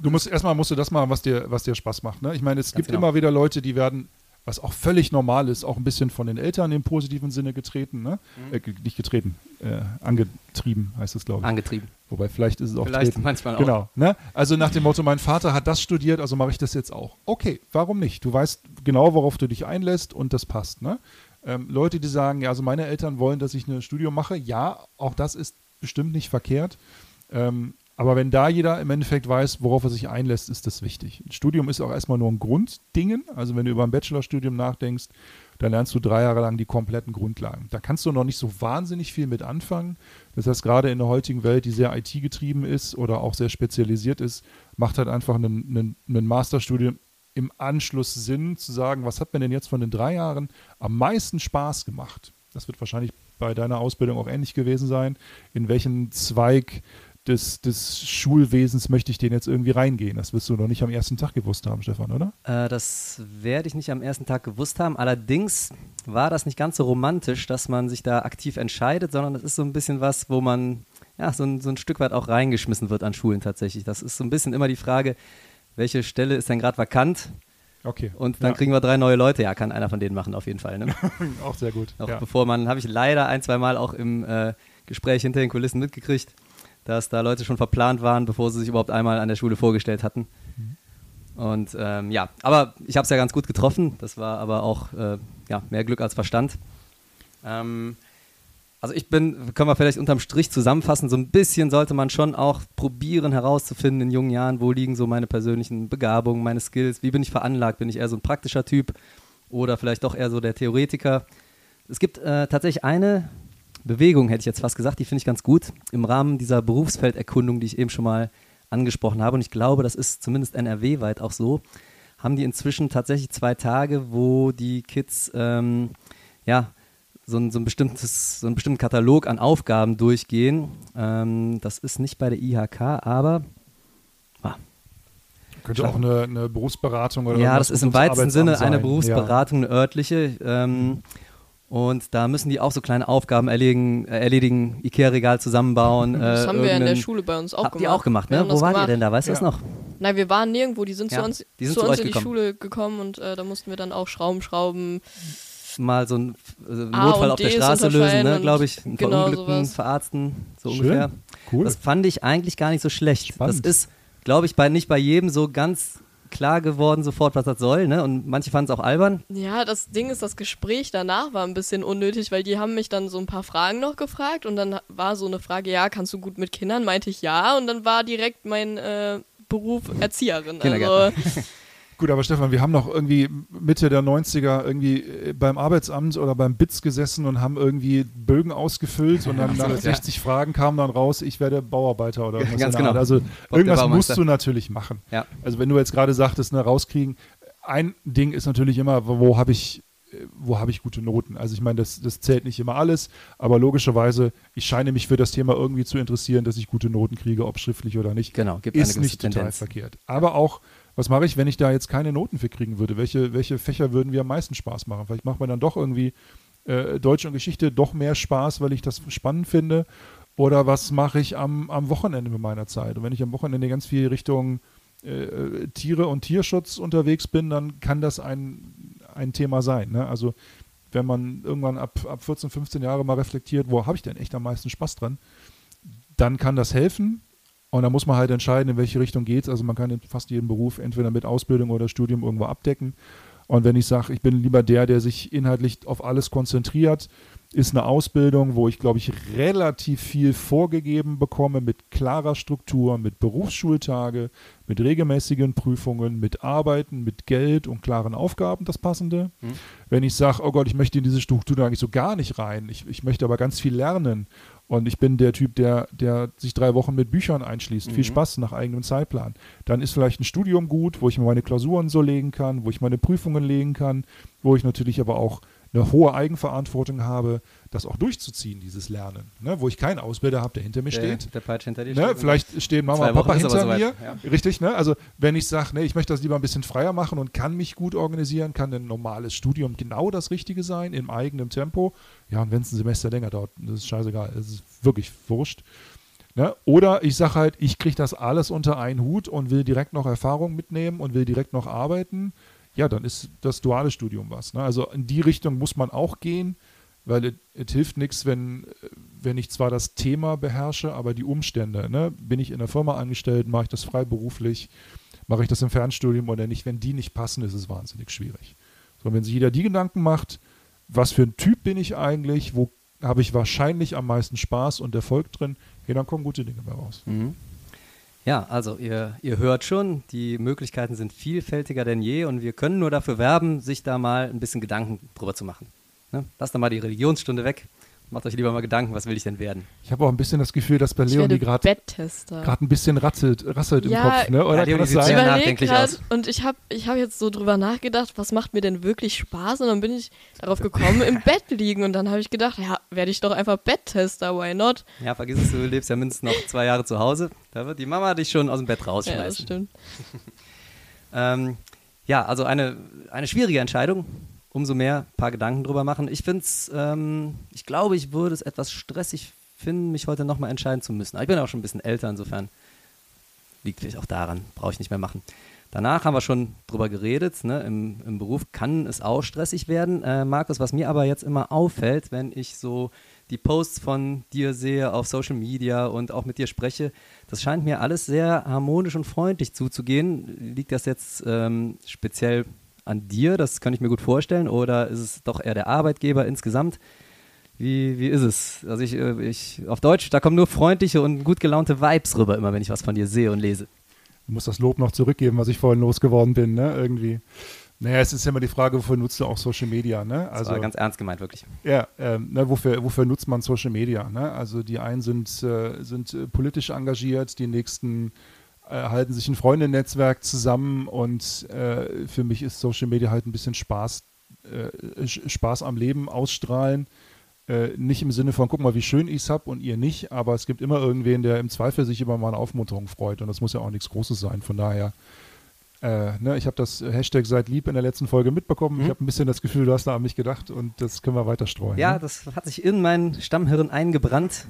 Du musst erstmal musst du das machen, was dir, was dir Spaß macht. Ne? Ich meine, es gibt genau. immer wieder Leute, die werden was auch völlig normal ist, auch ein bisschen von den Eltern im positiven Sinne getreten, ne? Mhm. Äh, nicht getreten, äh, angetrieben heißt es, glaube ich. Angetrieben. Wobei vielleicht ist es auch Vielleicht treten. manchmal auch. Genau. Ne? Also nach dem Motto, mein Vater hat das studiert, also mache ich das jetzt auch. Okay, warum nicht? Du weißt genau, worauf du dich einlässt und das passt. Ne? Ähm, Leute, die sagen, ja, also meine Eltern wollen, dass ich ein Studium mache, ja, auch das ist bestimmt nicht verkehrt. Ähm, aber wenn da jeder im Endeffekt weiß, worauf er sich einlässt, ist das wichtig. Ein Studium ist auch erstmal nur ein Grunddingen. Also wenn du über ein Bachelorstudium nachdenkst, dann lernst du drei Jahre lang die kompletten Grundlagen. Da kannst du noch nicht so wahnsinnig viel mit anfangen. Das heißt, gerade in der heutigen Welt, die sehr IT-getrieben ist oder auch sehr spezialisiert ist, macht halt einfach ein, Masterstudium im Anschluss Sinn, zu sagen, was hat mir denn jetzt von den drei Jahren am meisten Spaß gemacht? Das wird wahrscheinlich bei deiner Ausbildung auch ähnlich gewesen sein. In welchen Zweig des, des Schulwesens möchte ich den jetzt irgendwie reingehen? Das wirst du noch nicht am ersten Tag gewusst haben, Stefan, oder? Äh, das werde ich nicht am ersten Tag gewusst haben. Allerdings war das nicht ganz so romantisch, dass man sich da aktiv entscheidet, sondern das ist so ein bisschen was, wo man ja, so, ein, so ein Stück weit auch reingeschmissen wird an Schulen tatsächlich. Das ist so ein bisschen immer die Frage, welche Stelle ist denn gerade vakant? Okay. Und dann ja. kriegen wir drei neue Leute. Ja, kann einer von denen machen auf jeden Fall. Ne? auch sehr gut. Auch ja. bevor man, habe ich leider ein, zwei Mal auch im äh, Gespräch hinter den Kulissen mitgekriegt, dass da Leute schon verplant waren, bevor sie sich überhaupt einmal an der Schule vorgestellt hatten. Und ähm, ja, aber ich habe es ja ganz gut getroffen. Das war aber auch äh, ja, mehr Glück als Verstand. Ähm, also ich bin, können wir vielleicht unterm Strich zusammenfassen, so ein bisschen sollte man schon auch probieren herauszufinden in jungen Jahren, wo liegen so meine persönlichen Begabungen, meine Skills, wie bin ich veranlagt, bin ich eher so ein praktischer Typ oder vielleicht doch eher so der Theoretiker. Es gibt äh, tatsächlich eine Bewegung, hätte ich jetzt fast gesagt, die finde ich ganz gut im Rahmen dieser Berufsfelderkundung, die ich eben schon mal angesprochen habe. Und ich glaube, das ist zumindest NRW-weit auch so. Haben die inzwischen tatsächlich zwei Tage, wo die Kids ähm, ja so ein, so, ein bestimmtes, so einen bestimmten Katalog an Aufgaben durchgehen. Ähm, das ist nicht bei der IHK, aber ah, Könnte auch eine, eine Berufsberatung oder ja, das ist im weitesten Sinne eine. Berufsberatung, eine örtliche. Ähm, und da müssen die auch so kleine Aufgaben erledigen, äh, erledigen Ikea-Regal zusammenbauen. Das äh, haben wir in der Schule bei uns auch Habt gemacht. ihr auch gemacht, Wir ne? Wo das wart ihr gemacht. denn da? Weißt du das Ja. noch? Nein, wir waren nirgendwo. Die sind Ja, zu uns, die sind zu zu uns in die gekommen. Schule gekommen und äh, da mussten wir dann auch Schrauben schrauben. Mal so einen äh, Notfall auf der Straße lösen, ne? glaube ich. Einen genau Verunglückten, sowas. Verarzten, so Schön. ungefähr. Cool. Das fand ich eigentlich gar nicht so schlecht. Spannend. Das ist, glaube ich, bei, nicht bei jedem so ganz klar geworden sofort, was das soll. Ne? Und manche fanden es auch albern. Ja, das Ding ist, das Gespräch danach war ein bisschen unnötig, weil die haben mich dann so ein paar Fragen noch gefragt und dann war so eine Frage, ja, kannst du gut mit Kindern? Meinte ich ja und dann war direkt mein äh, Beruf Erzieherin. Also. Gut, aber Stefan, wir haben noch irgendwie Mitte der 90er irgendwie äh, beim Arbeitsamt oder beim BITS gesessen und haben irgendwie Bögen ausgefüllt und dann nach Absolut, ja. 60 Fragen kam dann raus, ich werde Bauarbeiter oder irgendwas. Ganz in der Art. genau. Also der irgendwas musst du natürlich machen. Ja. Also wenn du jetzt gerade sagtest, ne, rauskriegen, ein Ding ist natürlich immer, wo, habe ich äh, wo habe ich gute Noten? Also ich meine, das, das zählt nicht immer alles, aber logischerweise, ich scheine mich für das Thema irgendwie zu interessieren, dass ich gute Noten kriege, ob schriftlich oder nicht. Genau, gibt eine ist gewisse nicht total Tendenz. verkehrt. Aber auch, was mache ich, wenn ich da jetzt keine Noten für kriegen würde? Welche, welche Fächer würden mir am meisten Spaß machen? Vielleicht macht mir dann doch irgendwie äh, Deutsch und Geschichte doch mehr Spaß, weil ich das spannend finde. Oder was mache ich am, am Wochenende mit meiner Zeit? Und wenn ich am Wochenende ganz viel Richtung äh, Tiere und Tierschutz unterwegs bin, dann kann das ein, ein Thema sein. Ne? Also wenn man irgendwann ab, ab 14, 15 Jahre mal reflektiert, wo habe ich denn echt am meisten Spaß dran, dann kann das helfen. Und da muss man halt entscheiden, in welche Richtung geht es. Also man kann in fast jeden Beruf entweder mit Ausbildung oder Studium irgendwo abdecken. Und wenn ich sage, ich bin lieber der, der sich inhaltlich auf alles konzentriert, ist eine Ausbildung, wo ich, glaube ich, relativ viel vorgegeben bekomme mit klarer Struktur, mit Berufsschultage, mit regelmäßigen Prüfungen, mit Arbeiten, mit Geld und klaren Aufgaben, das Passende. Mhm. Wenn ich sage, oh Gott, ich möchte in diese Struktur eigentlich so gar nicht rein, ich, ich möchte aber ganz viel lernen und ich bin der Typ, der, der sich drei Wochen mit Büchern einschließt, viel Mhm. Spaß nach eigenem Zeitplan, dann ist vielleicht ein Studium gut, wo ich mir meine Klausuren so legen kann, wo ich meine Prüfungen legen kann, wo ich natürlich aber auch eine hohe Eigenverantwortung habe, das auch durchzuziehen, dieses Lernen. Ne? Wo ich keinen Ausbilder habe, der hinter mir Der, steht. der Peitsche hinter dir Ne, steht. vielleicht stehen Mama und Papa hinter mir. ja. Richtig, ne? Also wenn ich sage, ne, ich möchte das lieber ein bisschen freier machen und kann mich gut organisieren, kann ein normales Studium genau das Richtige sein, im eigenen Tempo. Ja, und wenn es ein Semester länger dauert, das ist scheißegal. Das ist wirklich wurscht. Ne? Oder ich sage halt, ich kriege das alles unter einen Hut und will direkt noch Erfahrung mitnehmen und will direkt noch arbeiten. ja, dann ist das duale Studium was. Ne? Also in die Richtung muss man auch gehen, weil es hilft nichts, wenn, wenn ich zwar das Thema beherrsche, aber die Umstände, ne? bin ich in der Firma angestellt, mache ich das freiberuflich, mache ich das im Fernstudium oder nicht, wenn die nicht passen, ist es wahnsinnig schwierig. So, wenn sich jeder die Gedanken macht, was für ein Typ bin ich eigentlich, wo habe ich wahrscheinlich am meisten Spaß und Erfolg drin, ja, dann kommen gute Dinge bei raus. Mhm. Ja, also ihr, ihr hört schon, die Möglichkeiten sind vielfältiger denn je und wir können nur dafür werben, sich da mal ein bisschen Gedanken drüber zu machen. Ne? Lasst da mal die Religionsstunde weg Macht euch lieber mal Gedanken, was will ich denn werden? Ich habe auch ein bisschen das Gefühl, dass bei Leonie gerade Betttester. ein bisschen rattelt, rasselt Ja, im Kopf, ne? Oder ja, Leonie sieht Ich sehr nachdenklich gerade aus. und ich habe ich hab jetzt so drüber nachgedacht, was macht mir denn wirklich Spaß und dann bin ich darauf gekommen, im Bett liegen und dann habe ich gedacht, ja, werde ich doch einfach Betttester, why not? Ja, vergiss es, du lebst ja mindestens noch zwei Jahre zu Hause. Da wird die Mama dich schon aus dem Bett Ja, das rausschmeißen. stimmt. Ähm, ja, also eine, eine schwierige Entscheidung. Umso mehr ein paar Gedanken drüber machen. Ich finde es, ähm, ich glaube, ich würde es etwas stressig finden, mich heute nochmal entscheiden zu müssen. Aber ich bin auch schon ein bisschen älter, insofern liegt vielleicht auch daran, brauche ich nicht mehr machen. Danach haben wir schon drüber geredet, ne? Im, im Beruf kann es auch stressig werden. Äh, Markus, was mir aber jetzt immer auffällt, wenn ich so die Posts von dir sehe auf Social Media und auch mit dir spreche, das scheint mir alles sehr harmonisch und freundlich zuzugehen. Liegt das jetzt ähm, speziell an dir? Das kann ich mir gut vorstellen. Oder ist es doch eher der Arbeitgeber insgesamt? Wie, wie ist es? Also ich, äh, ich, auf Deutsch, da kommen nur freundliche und gut gelaunte Vibes rüber, immer wenn ich was von dir sehe und lese. Ich muss das Lob noch zurückgeben, was ich vorhin losgeworden bin, ne? Irgendwie. Naja, es ist ja immer die Frage, wofür nutzt du auch Social Media, ne? Das Also war ganz ernst gemeint, wirklich. Ja, ähm, ne, wofür, wofür nutzt man Social Media? Ne? Also die einen sind, äh, sind äh, politisch engagiert, die nächsten halten sich ein Freundennetzwerk zusammen und äh, für mich ist Social Media halt ein bisschen Spaß, äh, Spaß am Leben ausstrahlen. Äh, nicht im Sinne von, guck mal, wie schön ich es habe und ihr nicht, aber es gibt immer irgendwen, der im Zweifel sich über meine Aufmunterung freut und das muss ja auch nichts Großes sein. Von daher, äh, ne, ich habe das Hashtag seid lieb in der letzten Folge mitbekommen. Mhm. Ich habe ein bisschen das Gefühl, du hast da an mich gedacht und das können wir weiter streuen. Ja, ne? das hat sich in mein Stammhirn eingebrannt.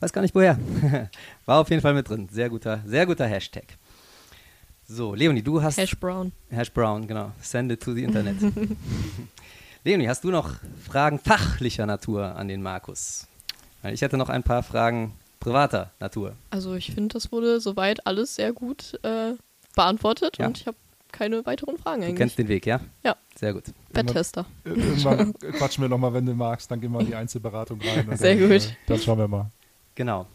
Weiß gar nicht woher. War auf jeden Fall mit drin. Sehr guter, sehr guter Hashtag. So, Leonie, du hast. Hash Brown. Hash Brown, genau. Send it to the Internet. Leonie, hast du noch Fragen fachlicher Natur an den Markus? Ich hätte noch ein paar Fragen privater Natur. Also ich finde, das wurde soweit alles sehr gut äh, beantwortet Ja. und ich habe keine weiteren Fragen Du eigentlich. kennst den Weg, ja? Ja. Sehr gut. Betttester. Irgendwann quatschen wir nochmal, wenn du magst, dann gehen wir in die Einzelberatung rein. Sehr dann, gut. Äh, dann schauen wir mal. Genau.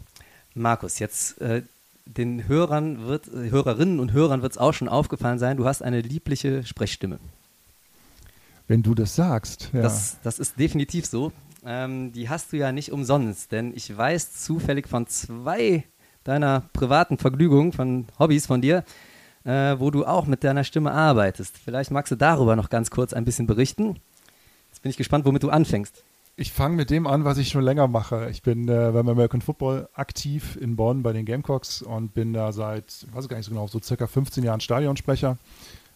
Markus, jetzt äh, den Hörern wird, äh, Hörerinnen und Hörern wird es auch schon aufgefallen sein, du hast eine liebliche Sprechstimme. Wenn du das sagst. Ja. Das, das ist definitiv so. Ähm, die hast du ja nicht umsonst, denn ich weiß zufällig von zwei deiner privaten Vergnügungen, von Hobbys von dir, äh, wo du auch mit deiner Stimme arbeitest. Vielleicht magst du darüber noch ganz kurz ein bisschen berichten. Jetzt bin ich gespannt, womit du anfängst. Ich fange mit dem an, was ich schon länger mache. Ich bin äh, beim American Football aktiv in Bonn bei den Gamecocks und bin da seit, ich weiß gar nicht so genau, so circa 15 Jahren Stadionsprecher.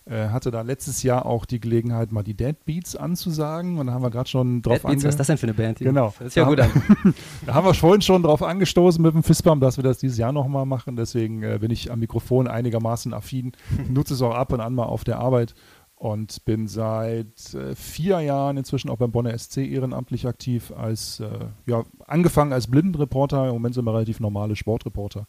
Äh, hatte da letztes Jahr auch die Gelegenheit, mal die Dead Beats anzusagen und da haben wir gerade schon drauf Dead Beats, was ist das denn für eine Band? hier? Genau. Das ist ja Da gut haben- an. Da haben wir vorhin schon drauf angestoßen mit dem Fistbump, dass wir das dieses Jahr nochmal machen. Deswegen äh, bin ich am Mikrofon einigermaßen affin, nutze es auch ab und an mal auf der Arbeit und bin seit äh, vier Jahren inzwischen auch beim Bonner SC ehrenamtlich aktiv als, äh, ja, angefangen als Blindenreporter, im Moment sind wir relativ normale Sportreporter.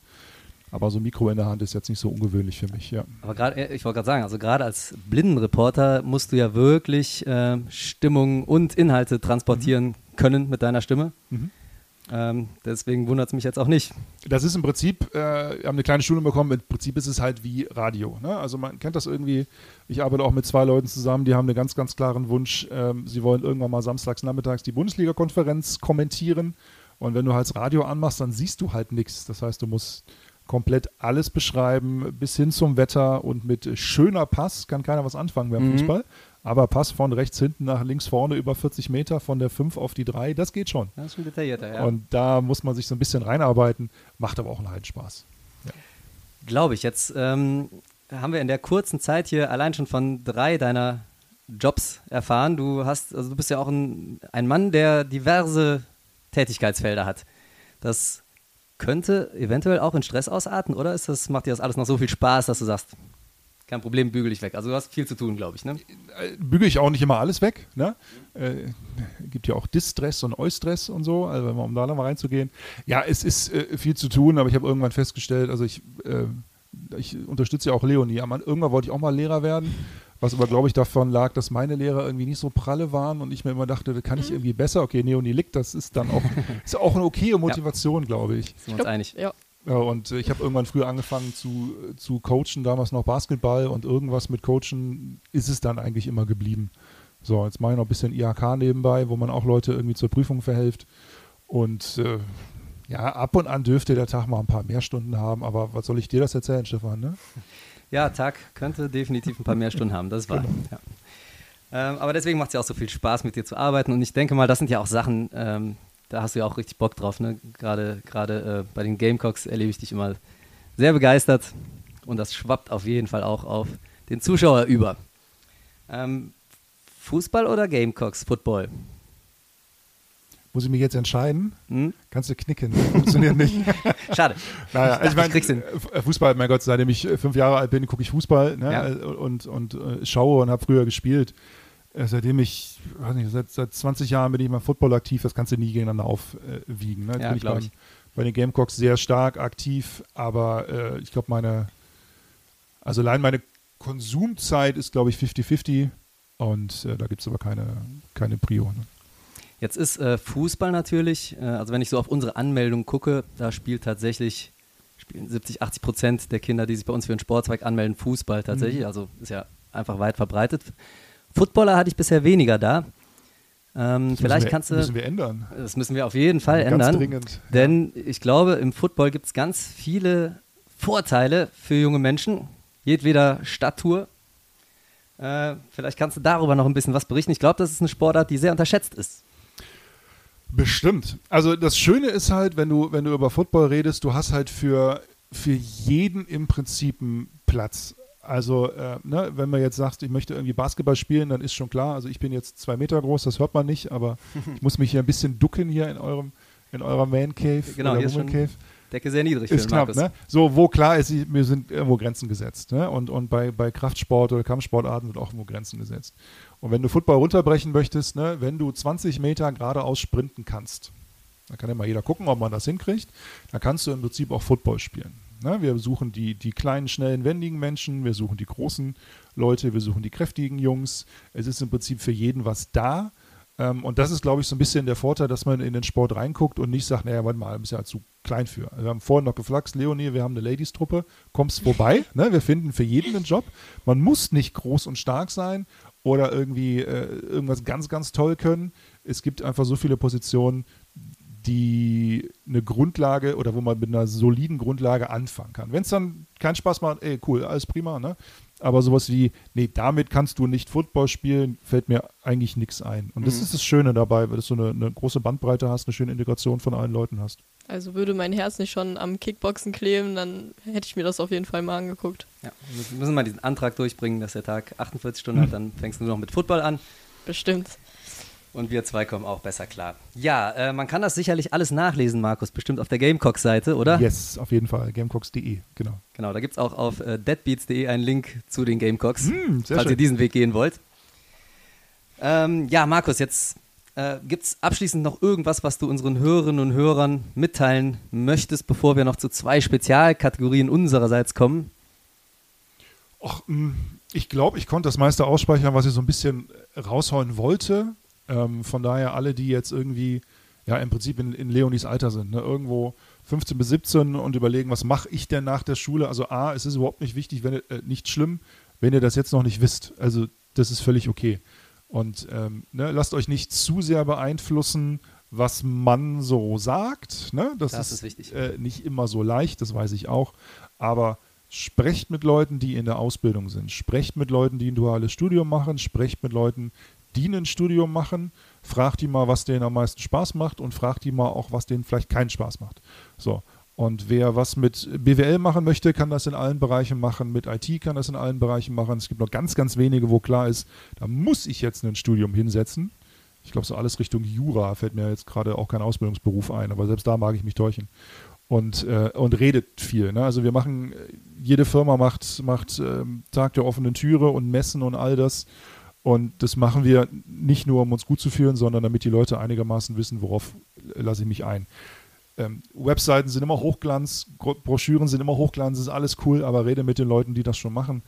Aber so ein Mikro in der Hand ist jetzt nicht so ungewöhnlich für mich, ja. Aber gerade, äh, ich wollte gerade sagen, also gerade als Blindenreporter musst du ja wirklich äh, Stimmung und Inhalte transportieren können mit deiner Stimme. Mhm. Ähm, deswegen wundert es mich jetzt auch nicht. Das ist im Prinzip, äh, wir haben eine kleine Schulung bekommen, im Prinzip ist es halt wie Radio. Ne? Also man kennt das irgendwie, ich arbeite auch mit zwei Leuten zusammen, die haben einen ganz, ganz klaren Wunsch, ähm, sie wollen irgendwann mal samstags nachmittags die Bundesliga-Konferenz kommentieren und wenn du halt das Radio anmachst, dann siehst du halt nichts. Das heißt, du musst komplett alles beschreiben, bis hin zum Wetter und mit schöner Pass kann keiner was anfangen beim Mhm. Fußball, aber Pass von rechts hinten nach links vorne über 40 Meter, von der 5 auf die 3, das geht schon. Das ist schon detaillierter, ja. Und da muss man sich so ein bisschen reinarbeiten, macht aber auch einen Heidenspaß. Glaube ich. Jetzt ähm, haben wir in der kurzen Zeit hier allein schon von drei deiner Jobs erfahren. Du hast, also du bist ja auch ein, ein Mann, der diverse Tätigkeitsfelder hat. Das könnte eventuell auch in Stress ausarten, oder ist das, macht dir das alles noch so viel Spaß, dass du sagst, Kein Problem, bügel ich weg. Also du hast viel zu tun, glaube ich, ne? Äh, Bügel ich auch nicht immer alles weg. Ne? Äh, gibt ja auch Distress und Eustress und so, also um da nochmal reinzugehen. Ja, es ist äh, viel zu tun, aber ich habe irgendwann festgestellt, also ich, äh, ich unterstütze ja auch Leonie. Aber irgendwann wollte ich auch mal Lehrer werden, was aber, glaube ich, davon lag, dass meine Lehrer irgendwie nicht so pralle waren und ich mir immer dachte, da kann ich irgendwie besser. Okay, Leonie liegt, das ist dann auch, ist auch eine okaye Motivation, glaube ich. Sind wir uns einig. Ja. Ja, und äh, ich habe irgendwann früher angefangen zu, zu coachen, damals noch Basketball und irgendwas mit Coachen ist es dann eigentlich immer geblieben. So, jetzt mache ich noch ein bisschen IHK nebenbei, wo man auch Leute irgendwie zur Prüfung verhilft. Und äh, ja, ab und an dürfte der Tag mal ein paar mehr Stunden haben, aber was soll ich dir das erzählen, Stefan? Ne? Ja, Tag könnte definitiv ein paar mehr Stunden haben, das ist wahr. Genau. Ja. Ähm, aber deswegen macht es ja auch so viel Spaß, mit dir zu arbeiten. Und ich denke mal, das sind ja auch Sachen, ähm, da hast du ja auch richtig Bock drauf. Ne? Gerade gerade äh, bei den Gamecocks erlebe ich dich immer sehr begeistert. Und das schwappt auf jeden Fall auch auf den Zuschauer über. Ähm, Fußball oder Gamecocks? Football? Muss ich mich jetzt entscheiden? Hm? Kannst du knicken? Funktioniert nicht. Schade. Naja, dachte, ich meine, ich äh, Fußball, mein Gott, seitdem ich fünf Jahre alt bin, gucke ich Fußball ne? Ja. und, und äh, schaue und habe früher gespielt. Äh, Seitdem ich, weiß nicht, seit, seit 20 Jahren bin ich mal Football aktiv, das kannst du nie gegeneinander aufwiegen. Ne? Jetzt Ja, bin ich, beim, bei den Gamecocks sehr stark aktiv, aber äh, ich glaube, meine, also allein meine Konsumzeit ist, glaube ich, 50-50 und äh, da gibt es aber keine, keine Prio. Ne? Jetzt ist äh, Fußball natürlich, äh, also wenn ich so auf unsere Anmeldung gucke, da spielt tatsächlich spielen 70, 80 Prozent der Kinder, die sich bei uns für einen Sportzweig anmelden, Fußball tatsächlich. Mhm. Also ist ja einfach weit verbreitet. Footballer hatte ich bisher weniger da. Ähm, Das vielleicht müssen wir, kannst du, müssen wir ändern. das müssen wir auf jeden Fall Ganz ändern. dringend. Denn ich glaube, im Football gibt es ganz viele Vorteile für junge Menschen, jedweder Stadttour. Äh, vielleicht kannst du darüber noch ein bisschen was berichten. Ich glaube, das ist eine Sportart, die sehr unterschätzt ist. Bestimmt. Also das Schöne ist halt, wenn du, wenn du über Football redest, du hast halt für, für jeden im Prinzip einen Platz. Also, äh, ne, wenn man jetzt sagt, ich möchte irgendwie Basketball spielen, dann ist schon klar, also ich bin jetzt zwei Meter groß, das hört man nicht, aber ich muss mich hier ein bisschen ducken hier in eurem, in eurer Man Cave Genau, oder hier ist Woman Cave. Decke sehr niedrig Ist knapp, Markus. ne? So, wo klar ist, mir sind irgendwo Grenzen gesetzt. Ne? Und, und bei, bei Kraftsport oder Kampfsportarten wird auch irgendwo Grenzen gesetzt. Und wenn du Football runterbrechen möchtest, ne, wenn du 20 Meter geradeaus sprinten kannst, da kann ja mal jeder gucken, ob man das hinkriegt, dann kannst du im Prinzip auch Football spielen. Ne? Wir suchen die, die kleinen, schnellen, wendigen Menschen, wir suchen die großen Leute, wir suchen die kräftigen Jungs. Es ist im Prinzip für jeden was da. Ähm, und das ist, glaube ich, so ein bisschen der Vorteil, dass man in den Sport reinguckt und nicht sagt, naja, warte mal, bist ja zu klein für. Wir haben vorhin noch geflaxt, Leonie, wir haben eine Ladies-Truppe, kommst vorbei, ne? wir finden für jeden einen Job. Man muss nicht groß und stark sein oder irgendwie äh, irgendwas ganz, ganz toll können. Es gibt einfach so viele Positionen, die eine Grundlage oder wo man mit einer soliden Grundlage anfangen kann. Wenn es dann keinen Spaß macht, ey, cool, alles prima, ne? Aber sowas wie, nee, damit kannst du nicht Football spielen, fällt mir eigentlich nichts ein. Und das ist das Schöne dabei, weil du so eine, eine große Bandbreite hast, eine schöne Integration von allen Leuten hast. Also würde mein Herz nicht schon am Kickboxen kleben, dann hätte ich mir das auf jeden Fall mal angeguckt. Ja, wir müssen- müssen mal diesen Antrag durchbringen, dass der Tag 48 Stunden hat, dann fängst du nur noch mit Football an Bestimmt. Und wir zwei kommen auch besser klar. Ja, äh, man kann das sicherlich alles nachlesen, Markus, bestimmt auf der Gamecock-Seite, oder? Yes, auf jeden Fall. Gamecocks.de, genau. Genau, da gibt es auch auf äh, deadbeats.de einen Link zu den Gamecocks, Hm, sehr falls ihr schön. diesen Weg gehen wollt. Ähm, ja, Markus, jetzt äh, gibt es abschließend noch irgendwas, was du unseren Hörerinnen und Hörern mitteilen möchtest, bevor wir noch zu zwei Spezialkategorien unsererseits kommen? Och, mh, ich glaube, ich konnte das meiste ausspeichern, was ich so ein bisschen raushauen wollte. Ähm, von daher alle, die jetzt irgendwie, ja, im Prinzip in, in Leonis Alter sind, ne? irgendwo 15 bis 17 und überlegen, was mache ich denn nach der Schule? Also A, es ist überhaupt nicht wichtig, wenn äh, nicht schlimm, wenn ihr das jetzt noch nicht wisst. Also das ist völlig okay. Und ähm, ne, lasst euch nicht zu sehr beeinflussen, was man so sagt. Ne? Das, Das ist wichtig. Äh, nicht immer so leicht, das weiß ich auch. Aber sprecht mit Leuten, die in der Ausbildung sind. Sprecht mit Leuten, die ein duales Studium machen. Sprecht mit Leuten, die ein Studium machen. Fragt die mal, was denen am meisten Spaß macht und fragt die mal auch, was denen vielleicht keinen Spaß macht. So. Und wer was mit BWL machen möchte, kann das in allen Bereichen machen. Mit IT kann das in allen Bereichen machen. Es gibt noch ganz, ganz wenige, wo klar ist, da muss ich jetzt ein Studium hinsetzen. Ich glaube, so alles Richtung Jura fällt mir jetzt gerade auch kein Ausbildungsberuf ein, aber selbst da mag ich mich täuschen. und, äh, und redet viel. Ne? Also wir machen, jede Firma macht, macht ähm, Tag der offenen Türe und Messen und all das. Und das machen wir nicht nur, um uns gut zu fühlen, sondern damit die Leute einigermaßen wissen, worauf lasse ich mich ein. Ähm, Webseiten sind immer Hochglanz, Broschüren sind immer Hochglanz, ist alles cool, aber rede mit den Leuten, die das schon machen.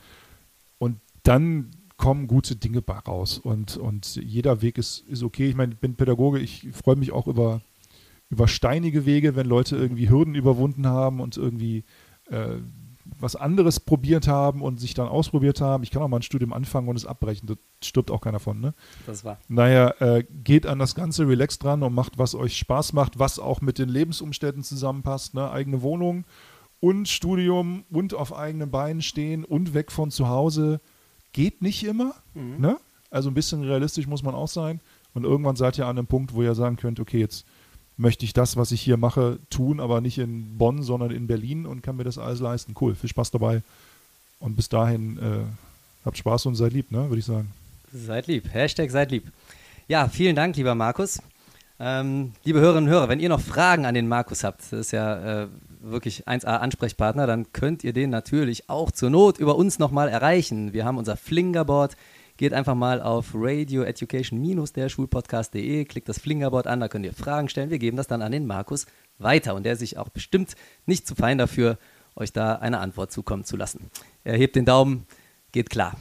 Und dann kommen gute Dinge raus. Und, und jeder Weg ist, ist okay. Ich meine, ich bin Pädagoge, ich freue mich auch über, über steinige Wege, wenn Leute irgendwie Hürden überwunden haben und irgendwie äh, was anderes probiert haben und sich dann ausprobiert haben. Ich kann auch mal ein Studium anfangen und es abbrechen. Das stirbt auch keiner von, ne? Das war. Naja, äh, geht an das Ganze relaxed dran und macht, was euch Spaß macht, was auch mit den Lebensumständen zusammenpasst. Ne? Eigene Wohnung und Studium und auf eigenen Beinen stehen und weg von zu Hause. Geht nicht immer, mhm. ne? Also ein bisschen realistisch muss man auch sein. Und irgendwann seid ihr an einem Punkt, wo ihr sagen könnt, okay, jetzt möchte ich das, was ich hier mache, tun, aber nicht in Bonn, sondern in Berlin und kann mir das alles leisten. Cool, viel Spaß dabei. Und bis dahin äh, habt Spaß und seid lieb, ne, würde ich sagen. Seid lieb. Hashtag seid lieb. Ja, vielen Dank, lieber Markus. Ähm, liebe Hörerinnen und Hörer, wenn ihr noch Fragen an den Markus habt, das ist ja äh, wirklich 1A Ansprechpartner, dann könnt ihr den natürlich auch zur Not über uns nochmal erreichen. Wir haben unser Flingerboard Geht einfach mal auf radioeducation der Schulpodcast.de, klickt das Flingerboard an, da könnt ihr Fragen stellen. Wir geben das dann an den Markus weiter und der sich auch bestimmt nicht zu fein dafür, euch da eine Antwort zukommen zu lassen. Er hebt den Daumen, geht klar.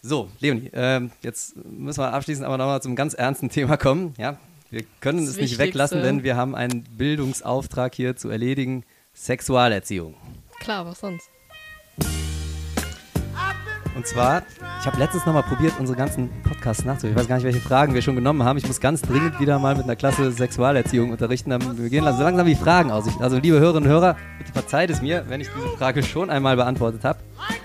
So, Leonie, äh, jetzt müssen wir abschließend aber nochmal zum ganz ernsten Thema kommen. Ja, wir können es nicht weglassen, denn wir haben einen Bildungsauftrag hier zu erledigen: Sexualerziehung. Klar, was sonst? Und zwar, ich habe letztens nochmal probiert, unsere ganzen Podcasts nachzuhören. Ich weiß gar nicht, welche Fragen wir schon genommen haben. Ich muss ganz dringend wieder mal mit einer Klasse Sexualerziehung unterrichten. Wir gehen also langsam die Fragen aus. Also, liebe Hörerinnen und Hörer, bitte verzeiht es mir, wenn ich diese Frage schon einmal beantwortet habe.